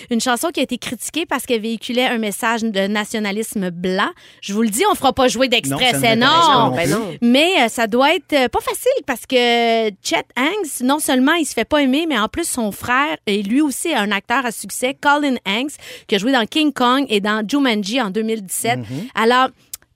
une chanson qui a été critiquée parce qu'elle véhiculait un message de nationalisme blanc. Je vous le dis, on fera pas jouer d'extrait, ne c'est non. non Ben non. Mais euh, ça doit être euh, pas facile parce que Chet Hanks, non seulement il se fait pas aimer, mais en plus son frère est lui aussi un acteur à succès, Colin Hanks, qui a joué dans King Kong et dans Jumanji en 2017. Mm-hmm. Alors,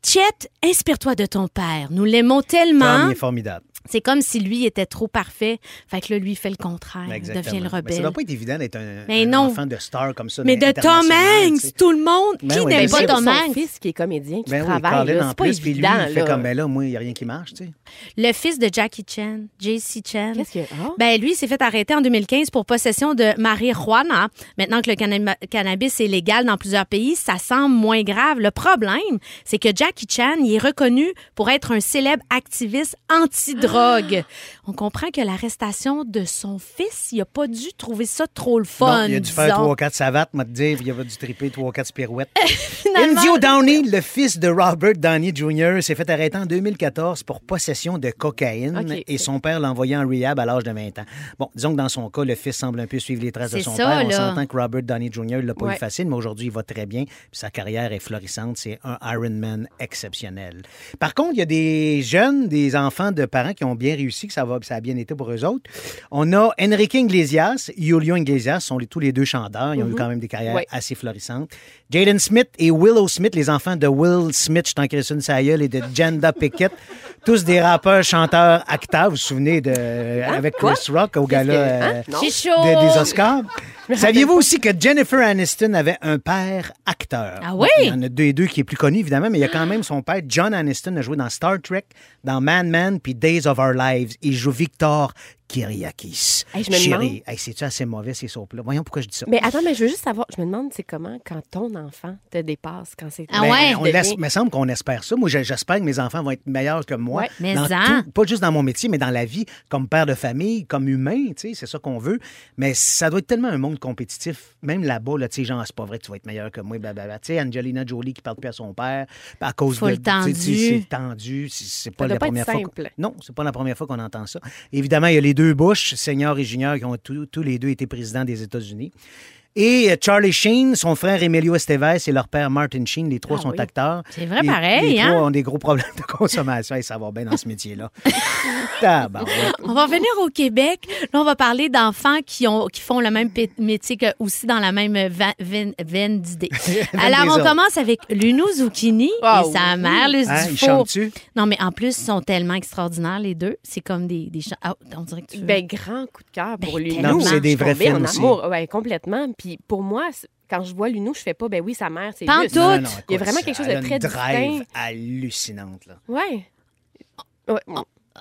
Chet, inspire-toi de ton père. Nous l'aimons tellement. Est formidable. C'est comme si lui était trop parfait. Fait que là, lui, il fait le contraire. Il Exactement. devient le Mais ça rebelle. doit pas être évident d'être un, Mais un non. enfant de star comme ça. Mais de Tom tu Hanks, sais. tout le monde. Ben qui oui, n'aime ben pas Tom Hanks? fils qui est comédien, qui Ben oui, travaille. En c'est pas plus, puis lui, évident. il fait là. comme, ben là, moi, il n'y a rien qui marche, tu sais. Le fils de Jackie Chan, JC Chan. Qu'est-ce que. Ah? Ben lui, il s'est fait arrêter en 2015 pour possession de marijuana. Maintenant que le canna- cannabis est légal dans plusieurs pays, ça semble moins grave. Le problème, c'est que Jackie Chan, il est reconnu pour être un célèbre activiste anti-drogue drogue. On comprend que l'arrestation de son fils, il a pas dû trouver ça trop le fun. Non, il a dû faire disons. 3 ou 4 savates, m'a dire, il a dû triper 3 ou 4 pirouettes. Indio Downey, le fils de Robert Downey Jr., s'est fait arrêter en 2014 pour possession de cocaïne et son père l'a envoyé en rehab à l'âge de 20 ans. Bon, disons que dans son cas, le fils semble un peu suivre les traces de son ça, père. On là. s'entend que Robert Downey Jr. l'a pas eu Ouais. facile, mais aujourd'hui, il va très bien. Puis sa carrière est florissante. C'est un Ironman exceptionnel. Par contre, il y a des jeunes, des enfants de parents qui qui ont bien réussi, que ça, va, ça a bien été pour eux autres. On a Enrique Iglesias, Julio Iglesias, sont les- tous les deux chanteurs. Ils ont eu quand même des carrières assez florissantes. Jaden Smith et Willow Smith, les enfants de Will Smith, je t'en crée une Sayel, et de Janda Pickett, tous des rappeurs, chanteurs, acteurs. Vous vous souvenez de, avec Chris Rock au gala Hein? euh, de- des Oscars? Saviez-vous aussi que Jennifer Aniston avait un père acteur? Ah oui? Il y en a deux et deux qui est plus connu, évidemment, mais il y a quand même son père, John Aniston, a joué dans Star Trek, dans Man Man, puis Days of Our Lives. Il joue Victor Kyriakis. Hey, je me Chérie, demande- hey, c'est-tu assez mauvais, ces soupes-là? Voyons pourquoi je dis ça. Mais attends, mais je veux juste savoir, je me demande, c'est comment quand ton enfant te dépasse, quand c'est Ah Ben, ouais? On laisse, me semble qu'on espère ça. Moi, j'espère que mes enfants vont être meilleurs que moi. Ouais. Mais dans en. tout, pas juste dans mon métier, mais dans la vie, comme père de famille, comme humain, tu sais, c'est ça qu'on veut. Mais ça doit être tellement un monde compétitif, même là-bas, là, tu sais, genre, c'est pas vrai que tu vas être meilleur que moi, blablabla. Tu sais, Angelina Jolie qui parle plus à son père, à cause Full de. tendu. C'est tendu, c'est- pas la première fois. Non, c'est pas la première fois qu'on entend ça. Évidemment, il y a les deux Bush, senior et junior, qui ont tous les deux été présidents des États-Unis. Et euh, Charlie Sheen, son frère Emilio Estevez et leur père Martin Sheen, les trois Ah sont oui. acteurs. C'est vrai Les- pareil, les hein? trois ont des gros problèmes de consommation et ça va bien dans ce métier-là. On va revenir au Québec. Là, on va parler d'enfants qui, ont, qui font le même métier que aussi dans la même veine, veine d'idées. Alors, on commence avec Luno Zucchini et sa oui. mère, Luce Hein, ils Dufour. chantent-tu? Non, mais en plus, ils sont tellement extraordinaires, les deux. C'est comme des, des chants. Ah, on dirait que tu veux- Ben, grand coup de cœur pour Ben, c'est des vrais films aussi. amour, ouais, complètement. Puis pour moi, quand je vois Luno, je fais pas, ben oui, sa mère, c'est Luce. Non, non, Il y non, Il y a vraiment quelque chose elle de très une drive distinct. hallucinante. Là. Ouais. Ouais.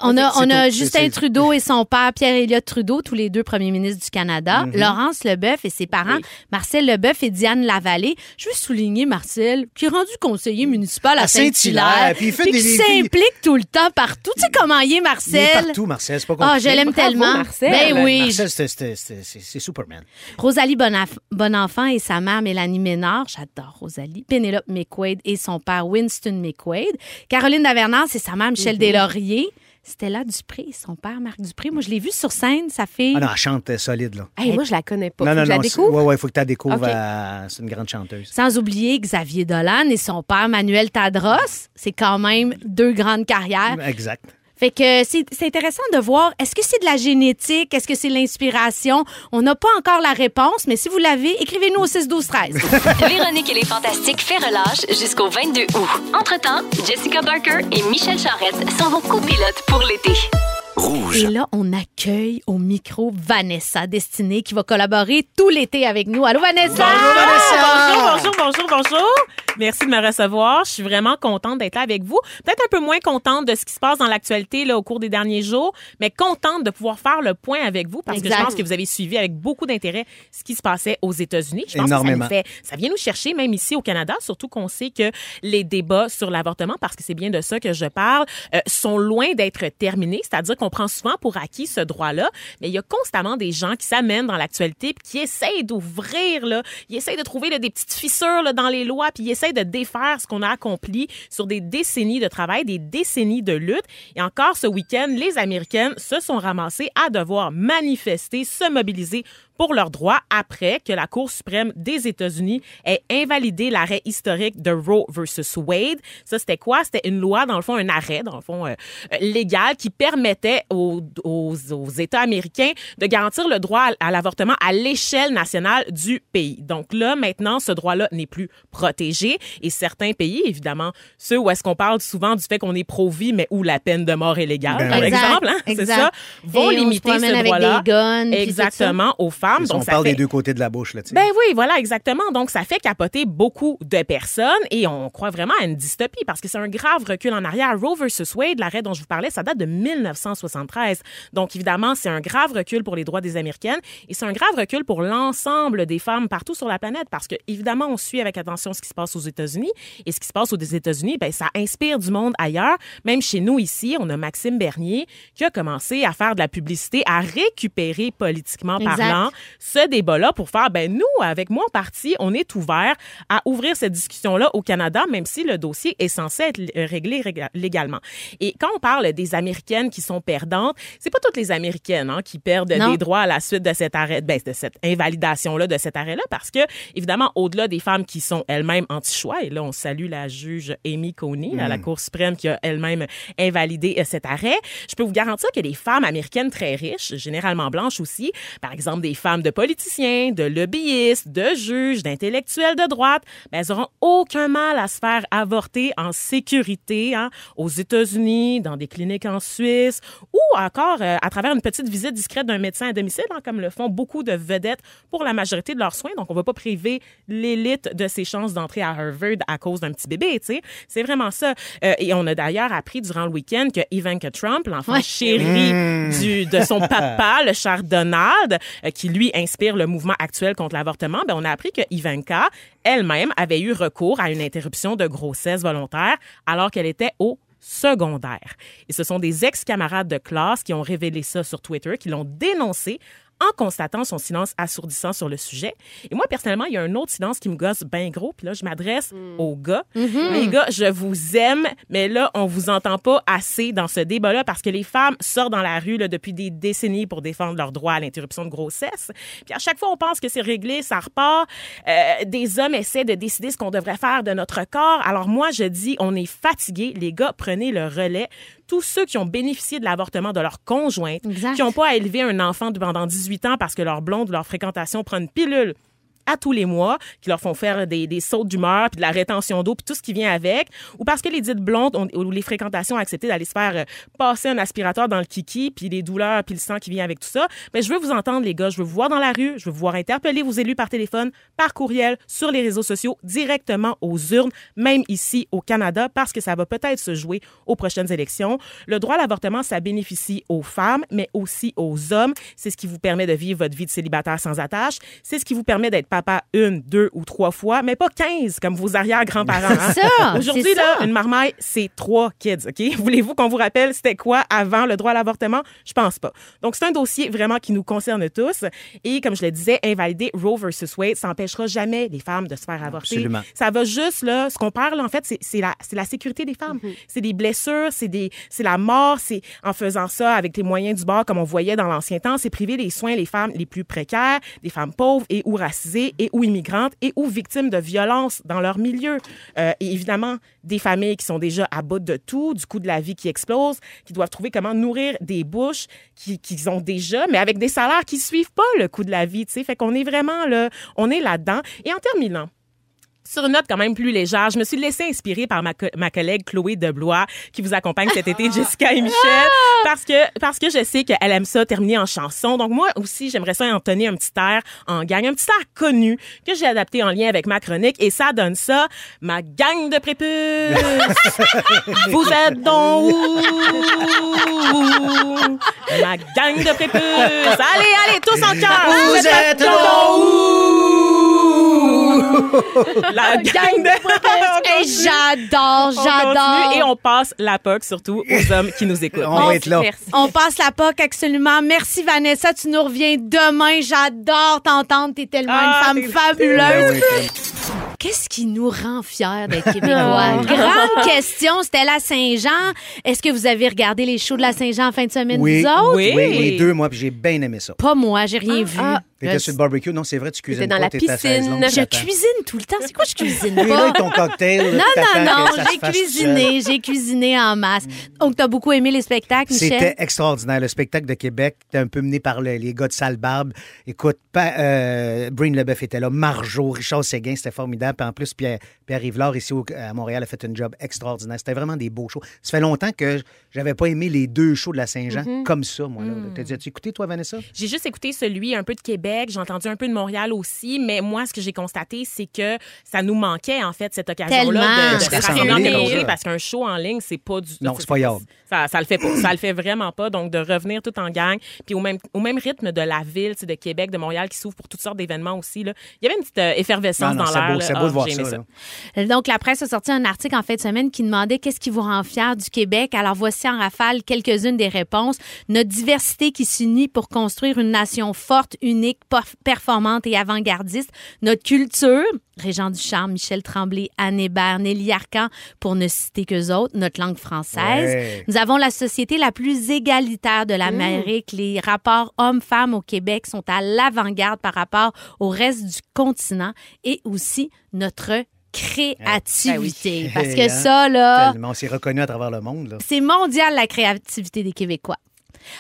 On a, on a tout. Justin Trudeau et son père, Pierre-Éliott Trudeau, tous les deux premiers ministres du Canada. Mm-hmm. Laurence Leboeuf et ses parents, Oui. Marcel Leboeuf et Diane Lavallée. Je veux souligner Marcel, qui est rendu conseiller municipal à, À Saint-Hilaire, puis il fait puis des- qui s'implique tout le temps partout. Tu sais comment il est, Il est Marcel? partout, Marcel, c'est pas Ah, compliqué. je l'aime tellement. Marcel. Ben oui. Marcel, c'est- Superman. Rosalie Bonaf- Bonenfant et sa mère Mélanie Ménard, j'adore Rosalie. Pénélope McQuaid et son père Winston McQuaid. Caroline Davernard, c'est sa mère. Michel Deslauriers. Stella Dupré, son père Marc Dupré. Moi, je l'ai vu sur scène, sa fille. Ah non, elle chante euh, solide, là. Hey, moi, je la connais pas. non, Faut non, que je la non. découvre? Oui, oui, il faut que tu la découvres. Euh, c'est une grande chanteuse. Sans oublier Xavier Dolan et son père Manuel Tadros. C'est quand même deux grandes carrières. Exact. Fait que c'est intéressant de voir, est-ce que c'est de la génétique? Est-ce que c'est l'inspiration? On n'a pas encore la réponse, mais si vous l'avez, écrivez-nous au 6 12 13 Véronique et les Fantastiques fait relâche jusqu'au 22 août. Entre-temps, Jessica Barker et Michel Charrette sont vos copilotes pour l'été. Rouge. Et là, on accueille au micro Vanessa Destinée qui va collaborer tout l'été avec nous. Allô, Vanessa! Bonjour, bonjour, bonjour, bonjour. Merci de me recevoir. Je suis vraiment contente d'être là avec vous. Peut-être un peu moins contente de ce qui se passe dans l'actualité là au cours des derniers jours, mais contente de pouvoir faire le point avec vous parce que je pense que vous avez suivi avec beaucoup d'intérêt ce qui se passait aux États-Unis. Je pense Énormément. que ça, nous fait, ça vient nous chercher même ici au Canada, surtout qu'on sait que les débats sur l'avortement, parce que c'est bien de ça que je parle, euh, sont loin d'être terminés. C'est-à-dire qu'on prend souvent pour acquis ce droit-là, mais il y a constamment des gens qui s'amènent dans l'actualité puis qui essayent d'ouvrir, là, ils essayent de trouver là, des petites fissures là, dans les lois, puis ils de défaire ce qu'on a accompli sur des décennies de travail, des décennies de lutte. Et encore ce week-end, les Américaines se sont ramassées à devoir manifester, se mobiliser pour leurs droits après que la Cour suprême des États-Unis ait invalidé l'arrêt historique de Roe versus Wade. Ça, c'était quoi? C'était une loi, dans le fond, un arrêt, dans le fond, euh, euh, légal qui permettait aux, aux, aux États américains de garantir le droit à, à l'avortement à l'échelle nationale du pays. Donc là, maintenant, ce droit-là n'est plus protégé et certains pays, évidemment, ceux où est-ce qu'on parle souvent du fait qu'on est pro-vie, mais où la peine de mort est légale, Ben par exemple, hein, c'est ça, vont Et on se limiter ce avec droit-là. des guns. Exactement, aux femmes. on ça parle fait... des deux côtés de la bouche, là, tu sais. Ben oui, voilà, exactement. Donc, ça fait capoter beaucoup de personnes et on croit vraiment à une dystopie parce que c'est un grave recul en arrière. Roe versus Wade, l'arrêt dont je vous parlais, ça date de 1973. Donc, évidemment, c'est un grave recul pour les droits des Américaines et c'est un grave recul pour l'ensemble des femmes partout sur la planète parce que, évidemment, on suit avec attention ce qui se passe aux États-Unis et ce qui se passe aux États-Unis, ben, ça inspire du monde ailleurs. Même chez nous ici, on a Maxime Bernier qui a commencé à faire de la publicité, à récupérer politiquement Exact. parlant ce débat-là pour faire, ben nous, avec moi en partie, on est ouvert à ouvrir cette discussion-là au Canada, même si le dossier est censé être réglé légalement. Et quand on parle des Américaines qui sont perdantes, c'est pas toutes les Américaines hein, qui perdent Non. des droits à la suite de cet arrêt, ben, de cette invalidation-là, de cet arrêt-là, parce que, évidemment, au-delà des femmes qui sont elles-mêmes petit choix. Et là, on salue la juge Amy Coney à la Cour suprême qui a elle-même invalidé euh, cet arrêt. Je peux vous garantir que les femmes américaines très riches, généralement blanches aussi, par exemple des femmes de politiciens, de lobbyistes, de juges, d'intellectuels de droite, ben, elles auront aucun mal à se faire avorter en sécurité hein, aux États-Unis, dans des cliniques en Suisse ou encore euh, à travers une petite visite discrète d'un médecin à domicile, hein, comme le font beaucoup de vedettes pour la majorité de leurs soins. Donc, on va pas priver l'élite de ses chances d'entrer à Harvard à cause d'un petit bébé, tu sais. C'est vraiment ça. Euh, et on a d'ailleurs appris durant le week-end que Ivanka Trump, l'enfant Ouais. chéri du, de son papa, le cher Donald, euh, qui lui inspire le mouvement actuel contre l'avortement, ben, on a appris que Ivanka elle-même avait eu recours à une interruption de grossesse volontaire alors qu'elle était au secondaire. Et ce sont des ex-camarades de classe qui ont révélé ça sur Twitter, qui l'ont dénoncé en constatant son silence assourdissant sur le sujet. Et moi, personnellement, il y a un autre silence qui me gosse bien gros. Puis là, je m'adresse aux gars. Les gars, je vous aime, mais là, on vous entend pas assez dans ce débat-là parce que les femmes sortent dans la rue là, depuis des décennies pour défendre leur droit à l'interruption de grossesse. Puis à chaque fois, on pense que c'est réglé, ça repart. Euh, des hommes essaient de décider ce qu'on devrait faire de notre corps. Alors moi, je dis, on est fatigués. Les gars, prenez le relais. Tous ceux qui ont bénéficié de l'avortement de leur conjointe, Exact. qui n'ont pas à élever un enfant pendant 18 parce que leur blonde ou leur fréquentation prend une pilule à tous les mois, qui leur font faire des, des sautes d'humeur, puis de la rétention d'eau, puis tout ce qui vient avec, ou parce que les dites blondes ou les fréquentations ont accepté d'aller se faire euh, passer un aspirateur dans le kiki, puis les douleurs, puis le sang qui vient avec tout ça, mais je veux vous entendre, les gars, je veux vous voir dans la rue, je veux vous voir interpeller vos élus par téléphone, par courriel, sur les réseaux sociaux, directement aux urnes, même ici au Canada, parce que ça va peut-être se jouer aux prochaines élections. Le droit à l'avortement, ça bénéficie aux femmes, mais aussi aux hommes. C'est ce qui vous permet de vivre votre vie de célibataire sans attache. C'est ce qui vous permet d'être papa une, deux ou trois fois, mais pas 15 comme vos arrière-grands-parents. hein. C'est ça, Aujourd'hui, c'est là, ça. une marmaille, c'est trois kids, OK? Voulez-vous qu'on vous rappelle c'était quoi avant le droit à l'avortement? Je pense pas. Donc, c'est un dossier vraiment qui nous concerne tous. Et comme je le disais, invalider Roe versus Wade, ça n'empêchera jamais les femmes de se faire avorter. Absolument. Ça va juste, là, ce qu'on parle, en fait, c'est- la, sécurité des femmes. C'est des blessures, c'est des, c'est la mort, c'est en faisant ça avec les moyens du bord, comme on voyait dans l'ancien temps, c'est priver les soins les femmes les plus précaires, des femmes pauvres et ou racisées et ou immigrantes et ou victimes de violences dans leur milieu. Euh, et évidemment, des familles qui sont déjà à bout de tout, du coût de la vie qui explose, qui doivent trouver comment nourrir des bouches qui- qu'ils ont déjà, mais avec des salaires qui suivent pas le coût de la vie, sais. Fait qu'on est vraiment là, on est là-dedans. Et en terminant, sur une note quand même plus légère, je me suis laissée inspirer par ma, co- ma collègue Chloé Deblois qui vous accompagne cet été, Jessica et Michel, parce que parce que je sais qu'elle aime ça terminer en chanson. Donc moi aussi, j'aimerais ça entonner un petit air en gang, un petit air connu que j'ai adapté en lien avec ma chronique et ça donne ça, ma gang de prépuces. vous êtes donc où? Ma gang de prépuces. Allez, allez, tous en chœur. Vous êtes donc où? La gang de Hey, j'adore, j'adore. et on passe la POC surtout aux hommes qui nous écoutent. On va être là. Merci. On passe la POC absolument. Merci Vanessa, tu nous reviens demain. J'adore t'entendre. T'es tellement Ah, une t'es- femme fabuleuse. Qu'est-ce qui nous rend fiers d'être Québécois? Grande question. C'était la Saint-Jean. Est-ce que vous avez regardé les shows de la Saint-Jean en fin de semaine, Oui, vous autres? Oui. oui, les deux, moi, puis j'ai bien aimé ça. Pas moi, j'ai rien vu. ah. T'étais sur le barbecue? Non, c'est vrai, tu cuisines dans pas, la t'es piscine. longue, Je t'attends. cuisine tout le temps. C'est quoi je cuisine Oui, là, pas? avec ton cocktail. Non, non, non, j'ai cuisiné, j'ai cuisiné en masse. Donc, t'as beaucoup aimé les spectacles, C'était Michel? extraordinaire. Le spectacle de Québec était un peu mené par le- les gars de Salle Barbe. Écoute, pa, euh, Breen Leboeuf était là, Marjo, Richard Séguin, c'était formidable. Puis en plus, Pierre, Pierre Rivard, ici au- à Montréal, a fait un job extraordinaire. C'était vraiment des beaux shows. Ça fait longtemps que j'avais pas aimé les deux shows de la Saint-Jean Mm-hmm. comme ça, moi. Là. Mm. T'as dit, as-tu écouté, toi, Vanessa? J'ai juste écouté celui un peu de Québec, j'ai entendu un peu de Montréal aussi, mais moi, ce que j'ai constaté, c'est que ça nous manquait, en fait, cette occasion-là de, De se rassembler ça. parce qu'un show en ligne, c'est pas du Non, c'est pas yable. Ça, ça le fait pas. Ça le fait vraiment pas. Donc, de revenir tout en gang, puis au même, au même rythme de la ville, de Québec, de Montréal, qui s'ouvre pour toutes sortes d'événements aussi, là. Il y avait une petite euh, effervescence Non, non, dans c'est l'air. beau, là. c'est beau Ah, de voir j'ai ça. là. Donc, la presse a sorti un article en fin de semaine qui demandait qu'est-ce qui vous rend fier du Québec. Alors, voici en rafale quelques-unes des réponses. Notre diversité qui s'unit pour construire une nation forte, unique, performante et avant-gardiste. Notre culture, Régent Ducharme, Michel Tremblay, Anne Hébert, Nelly Arcan, pour ne citer qu'eux autres. Notre langue française. Ouais. Nous avons la société la plus égalitaire de l'Amérique. Les rapports hommes-femmes au Québec sont à l'avant-garde par rapport au reste du continent et aussi notre créativité. Ben Parce que Hein? ça, là, Tellement, on s'est reconnu à travers le monde. C'est mondial la créativité des Québécois.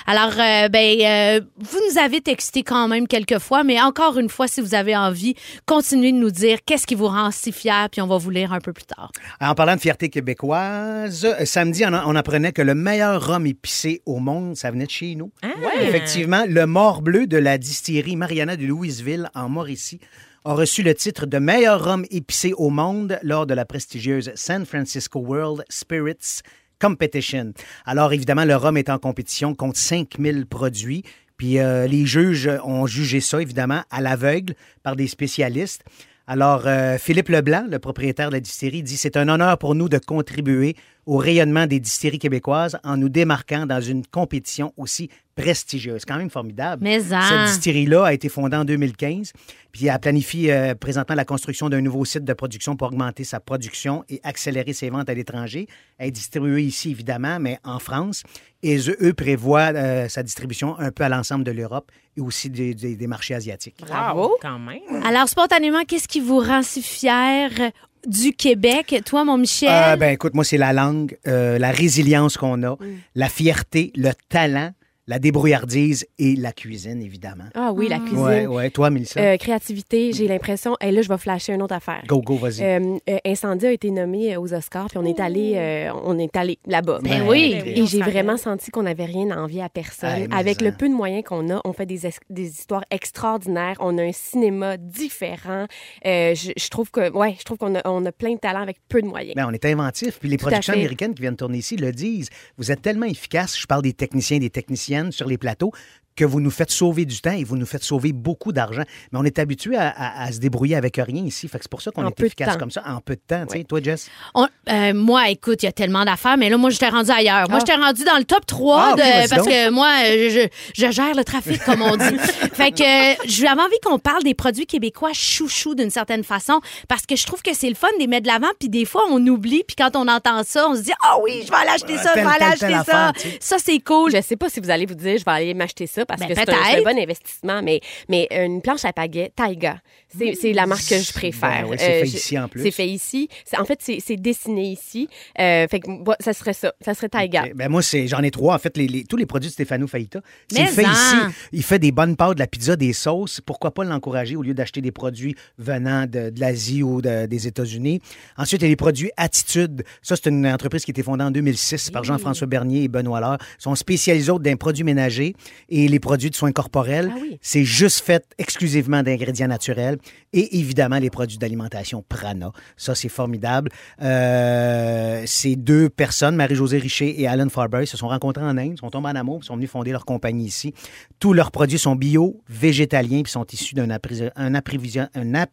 Alors, euh, ben, euh, vous nous avez texté quand même quelques fois, mais encore une fois, si vous avez envie, continuez de nous dire qu'est-ce qui vous rend si fiers, puis on va vous lire un peu plus tard. En parlant de fierté québécoise, euh, samedi, on, on apprenait que le meilleur rhum épicé au monde, ça venait de chez nous. Ah. Effectivement, le mort bleu de la distillerie Mariana de Louisville en Mauricie a reçu le titre de meilleur rhum épicé au monde lors de la prestigieuse San Francisco World Spirits Competition. Alors, évidemment, le rhum est en compétition contre 5000 produits. Puis euh, les juges ont jugé ça, évidemment, à l'aveugle par des spécialistes. Alors, euh, Philippe Leblanc, le propriétaire de la distillerie, dit C'est un honneur pour nous de contribuer au rayonnement des distilleries québécoises en nous démarquant dans une compétition aussi prestigieuse. Quand même formidable. Mais en. Cette distillerie-là a été fondée en 2015, puis elle planifie euh, présentement la construction d'un nouveau site de production pour augmenter sa production et accélérer ses ventes à l'étranger. Elle est distribuée ici, évidemment, mais en France. Et eux, eux prévoient euh, sa distribution un peu à l'ensemble de l'Europe et aussi des, des- des marchés asiatiques. Bravo. Quand même. Alors, spontanément, qu'est-ce qui vous rend si fier du Québec? Toi, mon Michel? Ah, ben écoute, moi, c'est la langue, euh, la résilience qu'on a, Mm. la fierté, le talent, la débrouillardise et la cuisine, évidemment. Ah oui, la cuisine. Ouais, ouais. Toi, Mélissa? Euh, créativité, j'ai l'impression. Et là, je vais flasher une autre affaire. go, go, vas-y. Euh, euh, Incendie a été nommé euh, aux Oscars, puis on est allé, euh, on est allé là-bas. Ben Ouais, oui. ouais, Et j'ai vraiment senti qu'on n'avait rien à envier à personne. Avec ça. le peu de moyens qu'on a, on fait des, es- des histoires extraordinaires. On a un cinéma différent. Euh, je, je trouve que, ouais, je trouve qu'on a, on a plein de talents avec peu de moyens. Ben, on est inventif. Puis les Tout productions américaines qui viennent tourner ici le disent. Vous êtes tellement efficaces, je parle des techniciens et des techniciennes sur les plateaux, que vous nous faites sauver du temps et vous nous faites sauver beaucoup d'argent. Mais on est habitué à, à- à se débrouiller avec rien ici. Fait que c'est pour ça qu'on est efficace comme ça en peu de temps. tu sais. Toi, Jess? On- euh, moi, écoute, il y a tellement d'affaires, mais là, moi, j'étais rendue ailleurs. Moi, Ah. j'étais rendue dans le top 3 Ah, de- parce donc. que moi, euh, je, je gère le trafic, comme on dit. fait que euh, j'avais envie qu'on parle des produits québécois chouchous d'une certaine façon parce que je trouve que c'est le fun de les mettre de l'avant, puis des fois, on oublie, puis quand on entend ça, on se dit, ah oui, je vais aller acheter ça, je vais aller acheter ça. affaire. Ça, c'est cool. Je sais pas si vous allez vous dire, je vais aller m'acheter ça parce Ben, que c'est un, bon investissement, mais, mais une planche à pagaie, Taiga, c'est c'est la marque que je préfère. Ben c'est fait je- ici en plus. C'est fait ici. En fait, c'est dessiné ici. Euh, fait que ça serait ça. Ça serait Taiga. Ben moi, j'en ai trois. En fait, les, les- tous les produits de Stéphano Faïta. C'est fait en. ici. Il fait des bonnes pâtes, de la pizza, des sauces. Pourquoi pas l'encourager au lieu d'acheter des produits venant de, de l'Asie ou de- des États-Unis? Ensuite, il y a les produits Attitude. Ça, c'est une entreprise qui a été fondée en 2006 par Jean-François Bernier et Benoît Laure. Ils sont spécialisés autres d'un produit ménager et les produits de soins corporels. Ah oui. C'est juste fait exclusivement d'ingrédients naturels et évidemment les produits d'alimentation Prana. Ça, c'est formidable. Euh, ces deux personnes, Marie-Josée Richer et Alan Farber, se sont rencontrés en Inde, sont tombés en amour, puis sont venus fonder leur compagnie ici. Tous leurs produits sont bio, végétaliens, puis sont issus d'un approvisionnement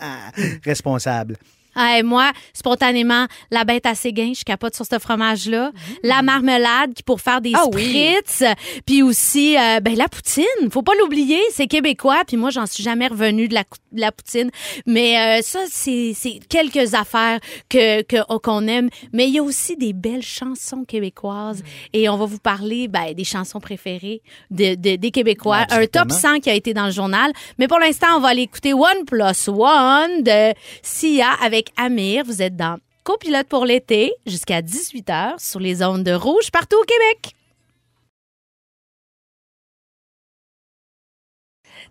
responsable. Hey, moi, spontanément, la bête à Séguin, je capote sur ce fromage-là. La marmelade qui pour faire des Ah oui. spritz. Puis aussi, euh, ben, la poutine. Faut pas l'oublier, c'est québécois. Puis moi, j'en suis jamais revenue de la, cou- de la poutine. Mais euh, ça, c'est c'est quelques affaires que que- oh, qu'on aime. Mais il y a aussi des belles chansons québécoises. Et on va vous parler ben, des chansons préférées de, de- des Québécois. Un top Exactement. 100 qui a été dans le journal. Mais pour l'instant, on va aller écouter One Plus One de Sia avec Amir. Vous êtes dans Copilote pour l'été jusqu'à 18h sur les ondes de rouge partout au Québec.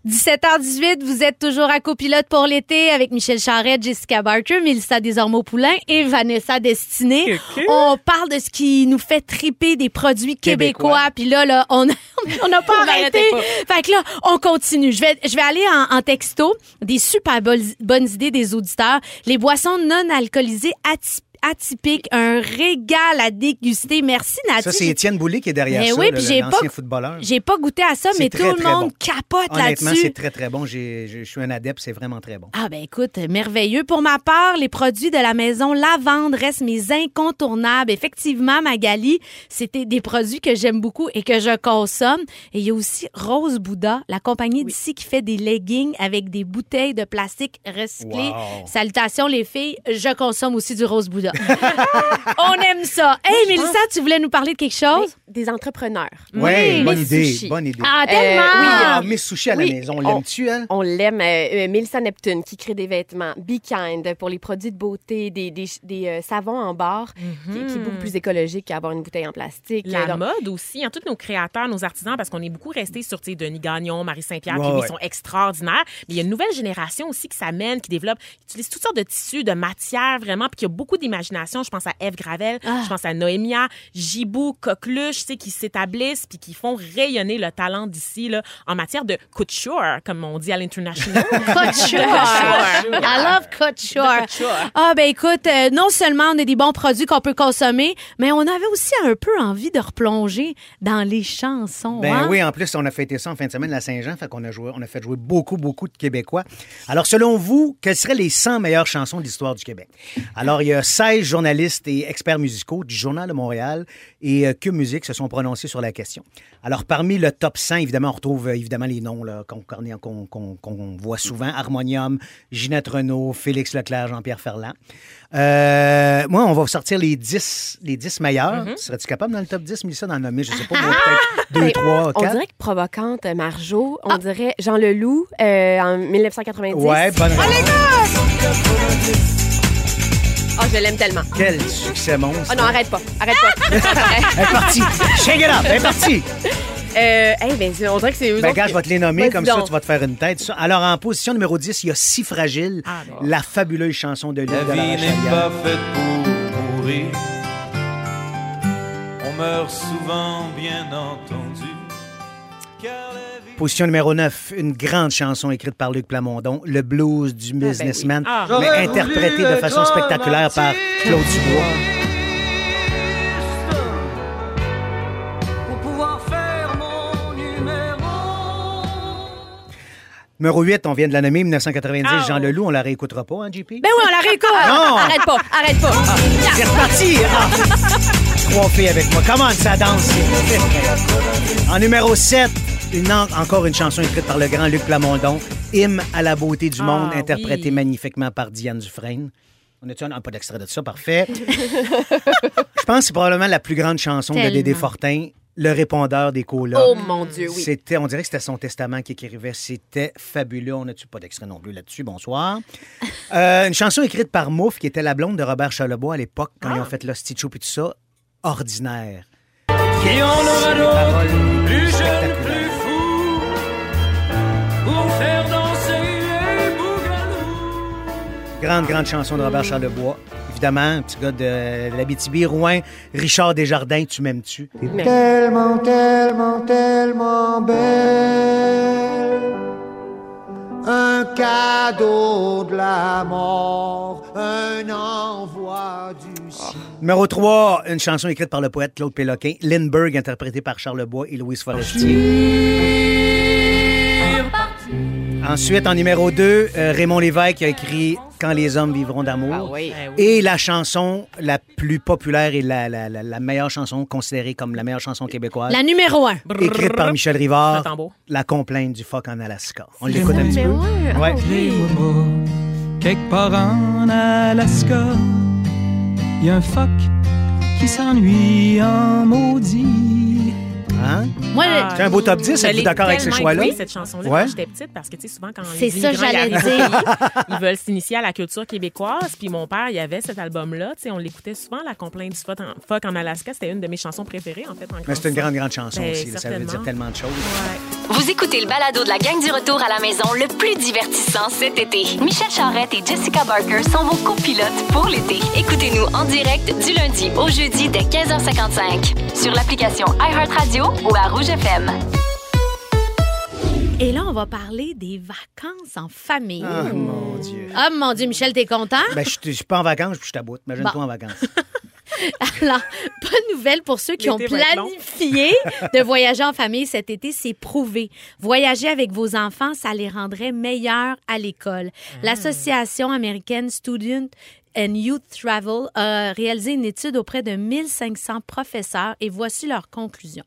17h18, vous êtes toujours à copilote pour l'été avec Michel Charette, Jessica Barker, Mélissa Desormeaux-Poulain et Vanessa Destinée. On parle de ce qui nous fait triper des produits québécois. Puis là, là, on on n'a pas On arrêté. n'arrêtait Fait que là, on continue. Je vais, je vais aller en, en texto. Des super bonnes, bonnes idées des auditeurs. Les boissons non alcoolisées atypiques atypique, un régal à déguster. Merci, Nathalie. Ça, c'est Étienne Boulay qui est derrière Mais ça, oui, j'ai pas- footballeur. J'ai pas goûté à ça, mais très, tout le monde bon. capote Honnêtement, là-dessus. c'est très, très bon. Je suis un adepte, c'est vraiment très bon. Ah ben écoute, merveilleux. Pour ma part, les produits de la maison Lavande restent mes incontournables. Effectivement, Magali, c'était des produits que j'aime beaucoup et que je consomme. Et il y a aussi Rose Bouddha, la compagnie d'ici qui fait des leggings avec des bouteilles de plastique recyclées. Wow. Salutations les filles, je consomme aussi du Rose Bouddha. On aime ça. Hey, Mélissa, tu voulais nous parler de quelque chose? Des entrepreneurs. Oui, bonne idée. Bonne idée. Ah, Euh, tellement! oui, Ah, Miss Sushi à la Oui. maison, on On- l'aime-tu, elle? On l'aime. Euh, euh, Melissa Neptune qui crée des vêtements. Be Kind pour les produits de beauté, des, des, des, euh, savons en barre, qui, qui est beaucoup plus écologique qu'avoir une bouteille en plastique. La Donc, mode aussi, hein, tous nos créateurs, nos artisans, parce qu'on est beaucoup restés sur tu sais, Denis Gagnon, Marie Saint-Pierre, Ouais, qui eux, ouais. sont extraordinaires. Mais il y a une nouvelle génération aussi qui s'amène, qui développe, qui utilise toutes sortes de tissus, de matières vraiment, puis qui a beaucoup Je pense à Eve Gravel, Ah. je pense à Noémia, Gibou, Coqueluche, tu sais, qui s'établissent puis qui font rayonner le talent d'ici là, en matière de couture, comme on dit à l'international. Couture. I love couture. couture. Ah, ben écoute, euh, non seulement on a des bons produits qu'on peut consommer, mais on avait aussi un peu envie de replonger dans les chansons. Ben hein? oui, en plus, on a fêté ça en fin de semaine, la Saint-Jean, fait qu'on a joué, on a fait jouer beaucoup, beaucoup de Québécois. Alors, selon vous, quelles seraient les 100 meilleures chansons de l'histoire du Québec? Alors, il y a 16 journalistes et experts musicaux du Journal de Montréal et euh, Cube Musique se sont prononcés sur la question. Alors, parmi le top 100, évidemment, on retrouve euh, évidemment les noms qu'on voit souvent. Harmonium, Ginette Renault, Félix Leclerc, Jean-Pierre Ferland. Euh, moi, on va sortir les 10, les 10 meilleurs. Serais-tu capable dans le top 10, Mélissa, d'en nommer, je sais pas, peut-être 2, ben, 3, on 4? dirait que provocante, euh, Marjo, on dirait Jean Leloup euh, en 1990. Ouais, bonne réponse. Oh, je l'aime tellement. Quel succès monstre. Oh non, arrête pas. Arrête pas. Elle est partie. Shake it up. Elle est partie. euh, hey, ben, c'est- on dirait que c'est eux Ben, autres gars, qui- je vais te les nommer. Vas-y Comme ça, donc. tu vas te faire une tête. Ça. Alors, en position numéro 10, il y a Si fragile, Ah, la fabuleuse chanson de Luc La de la vie n'est pas faite pour mourir. On meurt souvent, bien entendu. Position numéro 9, une grande chanson écrite par Luc Plamondon, Le blues du businessman, Ah. mais interprété de façon spectaculaire par Claude Dubois. numéro. Numéro 8, on vient de la nommer, 1990, Ah. Jean Leloup. On la réécoutera pas, hein, JP? Ben oui, on la réécoute. Non! Arrête pas, arrête pas. C'est reparti! Ah. Trois filles avec moi. Comment ça danse? En numéro 7, une, en- encore une chanson écrite par le grand Luc Plamondon, Hymne à la beauté du monde, Ah, interprété oui. magnifiquement par Diane Dufresne. On a-tu un, un pas d'extrait de ça? Parfait. Je pense que c'est probablement la plus grande chanson de Dédé. Fortin, Le répondeur des colas. Oh mon Dieu, oui. C'était, on dirait que c'était son testament qui écrivait. C'était fabuleux. On n'a-tu pas d'extrait non plus là-dessus? Bonsoir. Euh, une chanson écrite par Mouf, qui était la blonde de Robert Charlebois à l'époque, quand ils ont fait Show et tout ça. Ordinaire. Et on aura Les d'autres, paroles plus jeunes, spectaculaires. plus fous, pour faire danser les bougalous. Grande, grande chanson de Robert Charlebois. Évidemment, petit gars de l'Abitibi, Rouen, Richard Desjardins, Tu m'aimes-tu? Mais- Tellement, tellement, tellement belle. Un cadeau de la mort, un envoi du ciel. Numéro 3, une chanson écrite par le poète Claude Péloquin, Lindbergh, interprétée par Charles Bois et Louise Forestier. Ensuite, en numéro 2, Raymond Lévesque qui a écrit Quand les hommes vivront d'amour. Ah oui. Oui. Et la chanson la plus populaire et la, la- la- la meilleure chanson considérée comme la meilleure chanson québécoise, La numéro un. écrite par Michel Rivard. La complainte du phoque en Alaska. On l'écoute un petit peu. ouais. Quelque part en Alaska, y a un phoque qui s'ennuie en maudit. Hein? Moi, Ah, C'est un beau top 10, Je êtes-vous d'accord avec ces choix-là? écouté, cette chanson-là, Ouais. quand j'étais petite, parce que, tu sais, souvent, quand C'est les ça, j'allais dire. ils veulent s'initier à la culture québécoise. Puis mon père, il avait cet album-là. Tu sais, on l'écoutait souvent, La complainte du phoque en, Alaska. C'était une de mes chansons préférées, en fait. En Mais c'est une grande, grande chanson Ben, aussi. Ça veut dire tellement de choses. Ouais. Vous écoutez le balado de la gang du retour à la maison le plus divertissant cet été. Michel Charrette et Jessica Barker sont vos copilotes pour l'été. Écoutez-nous en direct du lundi au jeudi dès 15h55 sur l'application iHeartRadio ou à Rouge FM. Et là, on va parler des vacances en famille. Ah, mon Dieu. Ah, mon Dieu, Michel, t'es content? Ben, je suis- je suis pas en vacances, puis je t'aboute. Imagine-toi Bon. en vacances. Alors, bonne nouvelle pour ceux qui ont L'été va être long. planifié de voyager en famille cet été, c'est prouvé. Voyager avec vos enfants, ça les rendrait meilleurs à l'école. Ah. L'Association américaine Student and Youth Travel a réalisé une étude auprès de 1500 professeurs et voici leur conclusion.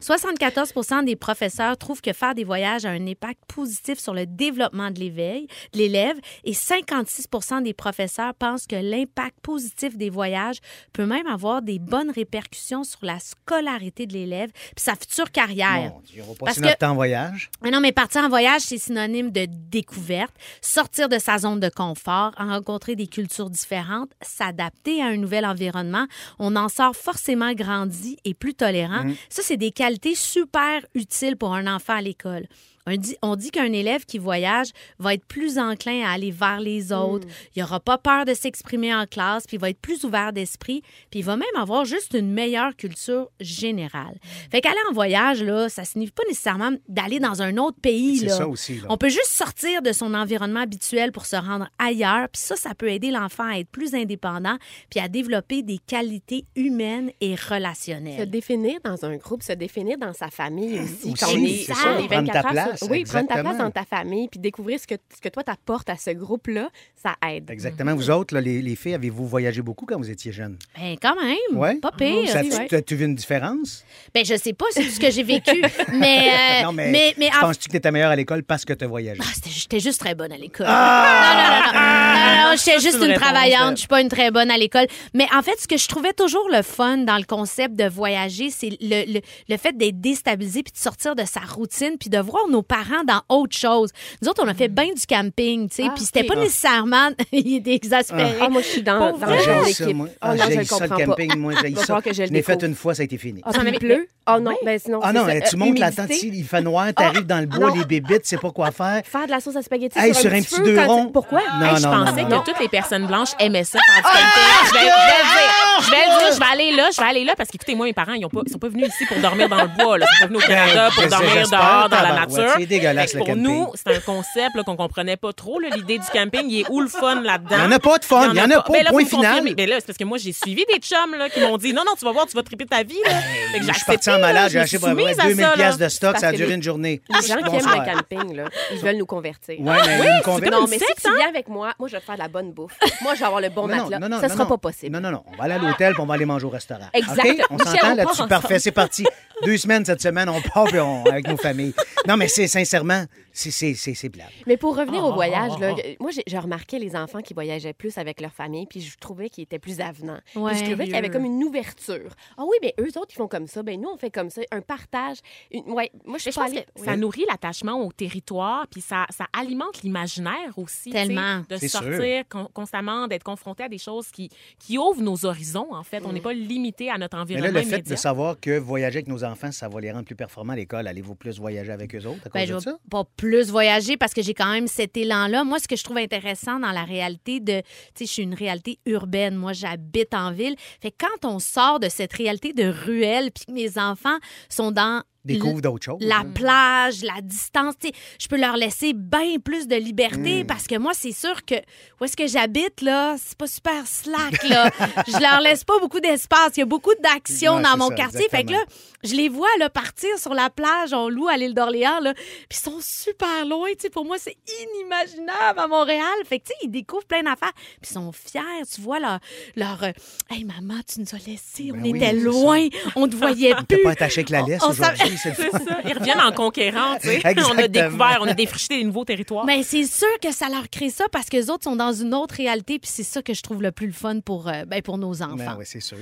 74% des professeurs trouvent que faire des voyages a un impact positif sur le développement de l'éveil, de l'élève et 56% des professeurs pensent que l'impact positif des voyages peut même avoir des bonnes répercussions sur la scolarité de l'élève puis sa future carrière. Dieu, on va Parce passer notre que- temps en voyage. mais non, mais partir en voyage, c'est synonyme de découverte, sortir de sa zone de confort, rencontrer des cultures différentes, s'adapter à un nouvel environnement. On en sort forcément grandi et plus tolérant. Mhm. Ça, c'est des qualités super utiles pour un enfant à l'école. On dit, on dit qu'un élève qui voyage va être plus enclin à aller vers les autres. Il n'aura pas peur de s'exprimer en classe, puis il va être plus ouvert d'esprit, puis il va même avoir juste une meilleure culture générale. Fait qu'aller en voyage, là, ça signifie pas nécessairement d'aller dans un autre pays. C'est là. ça aussi, là. On peut juste sortir de son environnement habituel pour se rendre ailleurs, puis ça, ça peut aider l'enfant à être plus indépendant, puis à développer des qualités humaines et Se relationnelles. définir dans un groupe, se définir dans sa famille aussi. Aussi, quand on est, ça, on est prendre ta 24 heures place, Oui, prendre ta place dans ta famille, puis découvrir ce que, ce que toi t'apportes à ce groupe-là, ça aide. Exactement. Vous autres, là, les, les filles, avez-vous voyagé beaucoup quand vous étiez jeunes? Ben, quand même, Ouais. pas pire. Ça, oui, tu- ouais. T'as-tu vu une différence? Ben, je sais pas, c'est tout ce que j'ai vécu, mais, euh, non, mais, mais, mais en- penses-tu que tu étais meilleure à l'école parce que tu as voyagé? Ah, J'étais juste très bonne à l'école. Ah! Non, non, non, non. Non, non, j'étais juste une une travaillante. Je suis pas une très bonne à l'école. Mais en fait, ce que je trouvais toujours le fun dans le concept de voyager, c'est le, le, le fait d'être déstabilisé puis de sortir de sa routine puis de voir nos parents dans autre chose. Nous autres, on a fait bien du camping, tu sais, Ah, puis c'était pas Ah. nécessairement... Il est exaspéré. Ah, moi, je suis dans, Pour dans ça, d'équipe. moi. Oh, Ah, non, je ça, le camping. pas. Moi, j'ai ça. que je l'ai fait une fois, ça a été fini. Ah, il pleut? Oh non, ben sinon. Ah c'est non, tu Euh, montes la tente, il fait noir, t'arrives dans le bois, les bébites, tu sais pas quoi faire. Faire de la sauce à spaghetti sur, un petit deux ronds. Pourquoi? Je pensais que toutes les personnes blanches aimaient ça faire du camping. Je vais, je vais le dire. Je vais le dire. Je vais aller là. Je vais aller là parce qu'écoutez, moi, mes parents, ils ont pas, ils sont pas venus ici pour dormir dans le bois. Là. Ils sont pas venus au Canada pour Ben, dormir dehors dans la nature. C'est dégueulasse, le Pour camping. nous, c'est un concept qu'on comprenait pas trop. L'idée du camping, il est où le fun là-dedans? Il y en a pas de fun, il y en a pas, Ben là, point final. confirmer. Ben là, c'est parce que moi, j'ai suivi des chums là, qui m'ont dit non, non, tu vas voir, tu vas triper ta vie. Là. Fait que j'ai Je suis parti en malade, je j'ai acheté suis pour avoir soumise à 2000 ça, là. pièces de stock, ça a duré une journée. Les gens qui aiment le camping, ils veulent nous convertir. Ouais, mais oui, une c'est conver- Non, mais si tu hein? viens avec moi, moi, je vais faire la bonne bouffe. Moi, je vais avoir le bon Non, non, matelas. non, non, ça sera pas possible. Non, non, non. On va aller à l'hôtel puis on va aller manger au restaurant. Exact. OK? On s'entend là-dessus. Parfait, c'est parti. Deux semaines cette semaine, on part avec nos familles. Non, mais c'est sincèrement, c'est- c'est c'est- c'est plate. Mais pour revenir Oh, au voyage, oh, là, oh. moi, j'ai remarqué les enfants qui voyageaient plus avec leur famille, puis je trouvais qu'ils étaient plus avenants. Puis je trouvais qu'il y avait comme une ouverture. Ah oui, mais eux autres, ils font comme ça. Ben nous, on fait comme ça. Un partage. Une... Ouais, moi, je suis Mais je pas pense allée... que ça Oui. nourrit l'attachement au territoire, puis ça, ça alimente l'imaginaire aussi. Tellement. De sortir con- constamment, d'être confronté à des choses qui, qui ouvrent nos horizons, en fait. On n'est pas limité à notre Mais environnement là, le fait de savoir que voyager avec nos enfants, ça va les rendre plus performants à l'école, allez-vous plus voyager avec eux autres à cause Ben, je de ça? pas plus voyager parce que j'ai quand même cet élan-là. Moi, ce que je trouve intéressant dans la réalité de, tu sais, je suis une réalité urbaine. Moi, j'habite en ville. Fait quand on sort de cette réalité de ruelle, puis que mes enfants sont dans Découvre d'autres choses. la hein. plage, la distance, je peux leur laisser bien plus de liberté Mm. parce que moi, c'est sûr que où est-ce que j'habite, là, c'est pas super slack, là. je leur laisse pas beaucoup d'espace. Il y a beaucoup d'action Ouais, dans mon ça, quartier. Fait que là, je les vois, là, partir sur la plage, on loue à l'île d'Orléans, là, puis ils sont super loin. Pour moi, c'est inimaginable à Montréal. Fait que, tu sais, ils découvrent plein d'affaires, puis ils sont fiers, tu vois, leur... leur euh, hey, maman, tu nous as laissés, on Ben oui, était loin, on te voyait T'es plus. pas attaché avec la laisse On- on aujourd'hui, c'est le C'est fun. ça. Ils reviennent en conquérant, tu sais. On a découvert, on a défriché des nouveaux territoires. Mais c'est sûr que ça leur crée ça parce que les autres sont dans une autre réalité, puis c'est ça que je trouve le plus le fun pour, euh, ben, pour nos enfants. Ben oui, c'est sûr.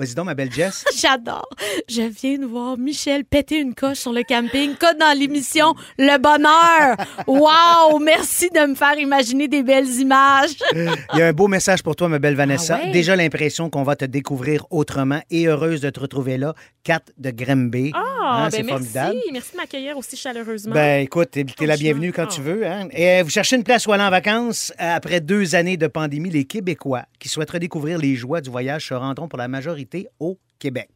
Vas-y donc, ma belle Jess. J'adore. Je viens de voir Michel péter une coche sur le camping, comme dans l'émission Le Bonheur. Wow! Merci de me faire imaginer des belles images. Il y a un beau message pour toi, ma belle Vanessa. Ah ouais? Déjà l'impression qu'on va te découvrir autrement et heureuse de te retrouver là. Kat de Grimby. Ah, Hein, ben c'est merci. formidable. Merci de m'accueillir aussi chaleureusement. Ben écoute, t'es t'es la bienvenue quand Ah. tu veux. hein. Et euh, vous cherchez une place où aller en vacances? Après deux années de pandémie, les Québécois qui souhaitent redécouvrir les joies du voyage se rendront pour la majorité au Québec.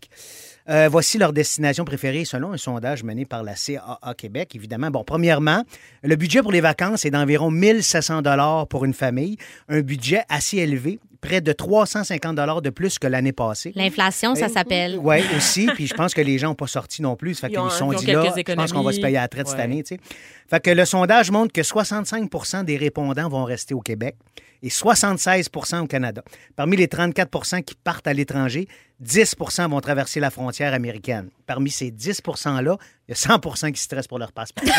Euh, voici leur destination préférée selon un sondage mené par la CAA Québec, évidemment. Bon, premièrement, le budget pour les vacances est d'environ 1700 dollars pour une famille, un budget assez élevé près de 350 de plus que l'année passée. L'inflation, ça s'appelle. Oui, aussi. Puis je pense que les gens n'ont pas sorti non plus. Ça fait Ils ont- qu'ils se sont ils ont dit là, je pense qu'on va se payer à la traite cette année. tu sais. Fait que le sondage montre que 65% des répondants vont rester au Québec et 76% au Canada. Parmi les 34 qui partent à l'étranger, 10% vont traverser la frontière américaine. Parmi ces 10 %-là, il y a 100 qui stressent pour leur passeport.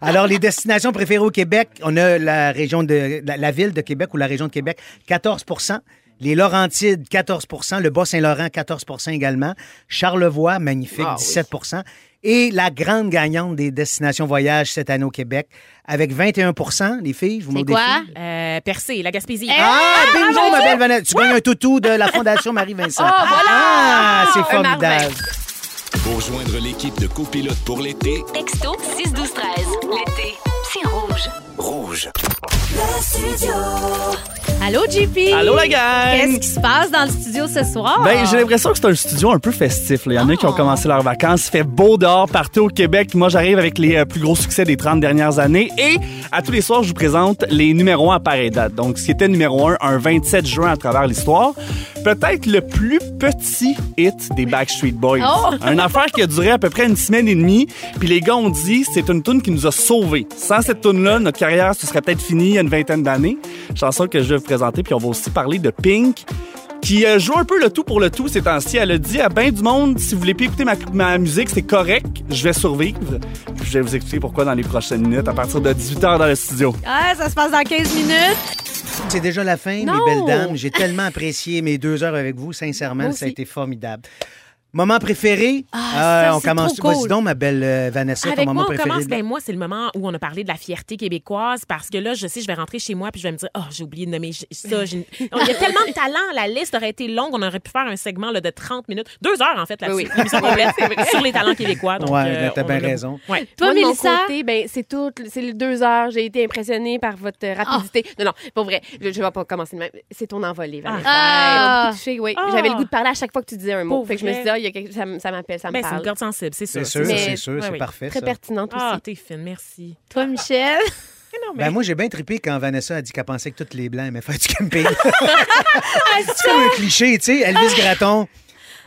Alors, les destinations préférées au Québec, on a la région de la, la ville de Québec ou la région de Québec, 14% les Laurentides, 14% le Bas-Saint-Laurent, 14% également. Charlevoix, magnifique, Ah oui. 17 Et la grande gagnante des destinations voyage cette année au Québec, avec 21% les filles, je vous C'est montre des quoi? Euh, Percé, la Gaspésie. Ah, bingo, ma belle Vanessa. Tu gagnes un toutou de la Fondation Marie-Vincent. Ah, voilà! Ah, c'est formidable. Pour joindre l'équipe de copilotes pour l'été, Texto 61213. L'été, c'est rouge. rouge. Allô, JP? Allô, la gang! Qu'est-ce qui se passe dans le studio ce soir? Ben, j'ai l'impression que c'est un studio un peu festif. là. Il y en a qui ont Oh. commencé leurs vacances. Il fait beau dehors partout au Québec. Moi, j'arrive avec les euh, plus gros succès des 30 dernières années. Et à tous les soirs, je vous présente les numéros 1 à pareille date. Donc, ce qui était numéro 1 un 27 juin à travers l'histoire. Peut-être le plus petit hit des Backstreet Boys. Oh! Une affaire qui a duré à peu près une semaine et demie. Puis les gars ont dit, c'est une tune qui nous a sauvés. Sans cette tune-là, notre carrière se serait peut-être finie il y a une vingtaine d'années. Chanson que je vous présenter. Puis on va aussi parler de Pink qui euh, joue un peu le tout pour le tout ces temps-ci. Elle a dit à bien du monde, si vous voulez plus écouter ma, ma musique, c'est correct, je vais survivre. Puis je vais vous expliquer pourquoi dans les prochaines minutes, à partir de 18h dans le studio. Ah, ça se passe dans 15 minutes. C'est déjà la fin, Non. mes belles dames. J'ai tellement apprécié mes deux heures avec vous. Sincèrement, ça a été formidable. Moment préféré? Ah, Euh, ça, on c'est commence. trop cool. Vas-y donc, ma belle euh, Vanessa, Avec ton moment moi, on préféré. commence. Ben, moi, c'est le moment où on a parlé de la fierté québécoise parce que là, je sais, je vais rentrer chez moi puis je vais me dire, oh, j'ai oublié de nommer ça. j'ai- Il y a tellement de talent. La liste aurait été longue. On aurait pu faire un segment là, de 30 minutes, deux heures en fait, là-dessus. Oui, oui. L'émission complète sur les talents québécois. Donc, Ouais, euh, t'as on bien a- raison. Ouais. Toi, Moi, de mon Mélissa? côté, ben, c'est tout, c'est les deux heures. J'ai été impressionnée par votre euh, rapidité. Non, non, pour vrai, je, je vais pas commencer de même. C'est ton envolée, Vanessa. Ah. Ah. J'avais le goût de parler à chaque fois que tu disais un mot. Pour fait que je me vrai? suis dit, ah, il y a quelque- ça, m'appelle, ça me Ben, c'est une corde sensible, c'est C'est ça. sûr, c'est sûr, c'est parfait. Très ça. pertinente Ah, aussi. t'es fine, merci. Toi, Michel? Non, mais- Ben, moi, j'ai bien trippé quand Vanessa a dit qu'elle pensait que tous les Blancs aimaient faire du camping. c'est comme un cliché, tu sais. Elvis Gratton.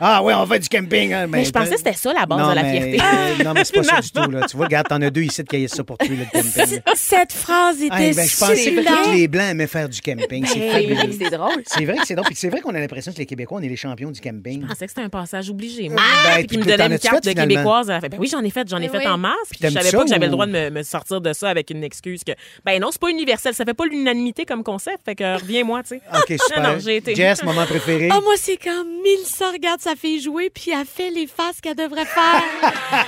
Ah oui, on fait du camping. hein, mais je pensais que c'était ça la base non, de la mais, fierté. euh, non, mais c'est pas ça du tout. Là. Tu vois, regarde, t'en as deux ici qui aillent ça pour tuer le camping. Cette phrase Ah, était ben, je pensais que tous les Blancs aimaient faire du camping. C'est c'est drôle. C'est vrai que c'est drôle. Puis c'est vrai qu'on a l'impression que les Québécois, on est les champions du camping. Je pensais que c'était un passage obligé. Moi. Ben, Puis me donnait une carte fait, de finalement? québécoise. Ben oui, j'en ai fait, j'en ai fait oui. en masse. Puis Puis je savais pas que j'avais le droit de me, me sortir de ça avec une excuse que, ben non, c'est pas universel. Ça fait pas l'unanimité comme concept. Fait que reviens-moi, tu sais. OK, super. Jess, moment préféré? Ah, moi, c'est quand Mélissa regarde sa fille jouer, puis elle fait les faces qu'elle devrait faire.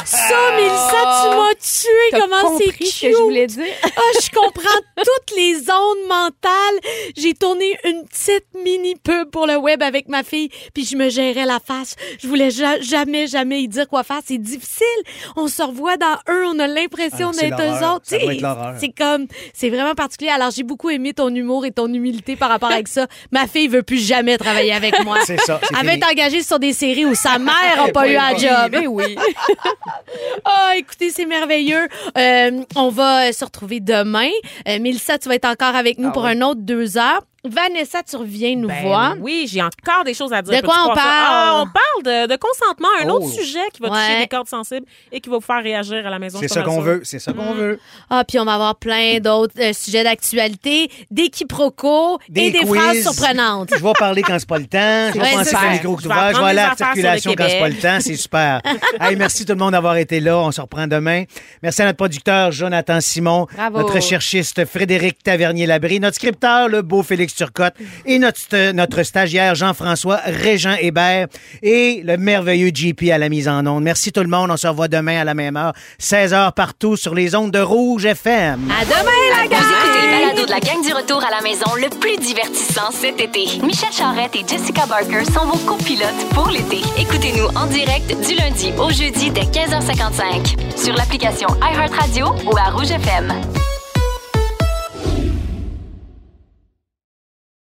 ça, Mélissa, tu m'as tué. T'as Comment c'est compris cute. ce que je voulais dire? Ah, je comprends toutes les ondes mentales. J'ai tourné une petite mini pub pour le web avec ma fille, puis je me gérais la face. Je voulais ja- jamais, jamais y dire quoi faire. C'est difficile. On se revoit dans eux, on a l'impression Ah, d'être eux autres. C'est comme, c'est vraiment particulier. Alors, j'ai beaucoup aimé ton humour et ton humilité par rapport avec ça. Ma fille veut plus jamais travailler avec moi. C'est ça, Elle va fini. être engagée sur des séries où sa mère n'a pas eu un job. Ben oui. Ah, écoutez, c'est merveilleux. Euh, on va se retrouver demain. Euh, Mélissa, tu vas être encore avec nous Ah pour oui. un autre deux heures. Vanessa, tu reviens nous Ben voir. Oui, j'ai encore des choses à dire. De quoi on ça? parle? Ah, on parle de, de consentement, un Oh. autre sujet qui va toucher Ouais. des cordes sensibles et qui va vous faire réagir à la maison. C'est ça qu'on veut. C'est ça qu'on Mm. veut. Ah, puis on va avoir plein d'autres euh, sujets d'actualité, des quiproquos et des quiz. phrases surprenantes. Je vais parler quand c'est pas le temps. Je vais penser super. que le micro est Je vais aller des à la affaires sur le circulation quand c'est pas le temps. C'est super. hey, merci tout le monde d'avoir été là. On se reprend demain. Merci à notre producteur Jonathan Simon, Bravo. notre cherchiste Frédéric Tavernier-Labré, notre scripteur, le beau Félix Turcotte et notre, notre stagiaire Jean-François Régent Hébert et le merveilleux JP à la mise en onde. Merci tout le monde. On se revoit demain à la même heure, 16h partout sur les ondes de Rouge FM. À demain, la gang! Vous écoutez le balado de la gang du retour à la maison le plus divertissant cet été. Michel Charrette et Jessica Barker sont vos copilotes pour l'été. Écoutez-nous en direct du lundi au jeudi dès 15h55 sur l'application iHeartRadio ou à Rouge FM.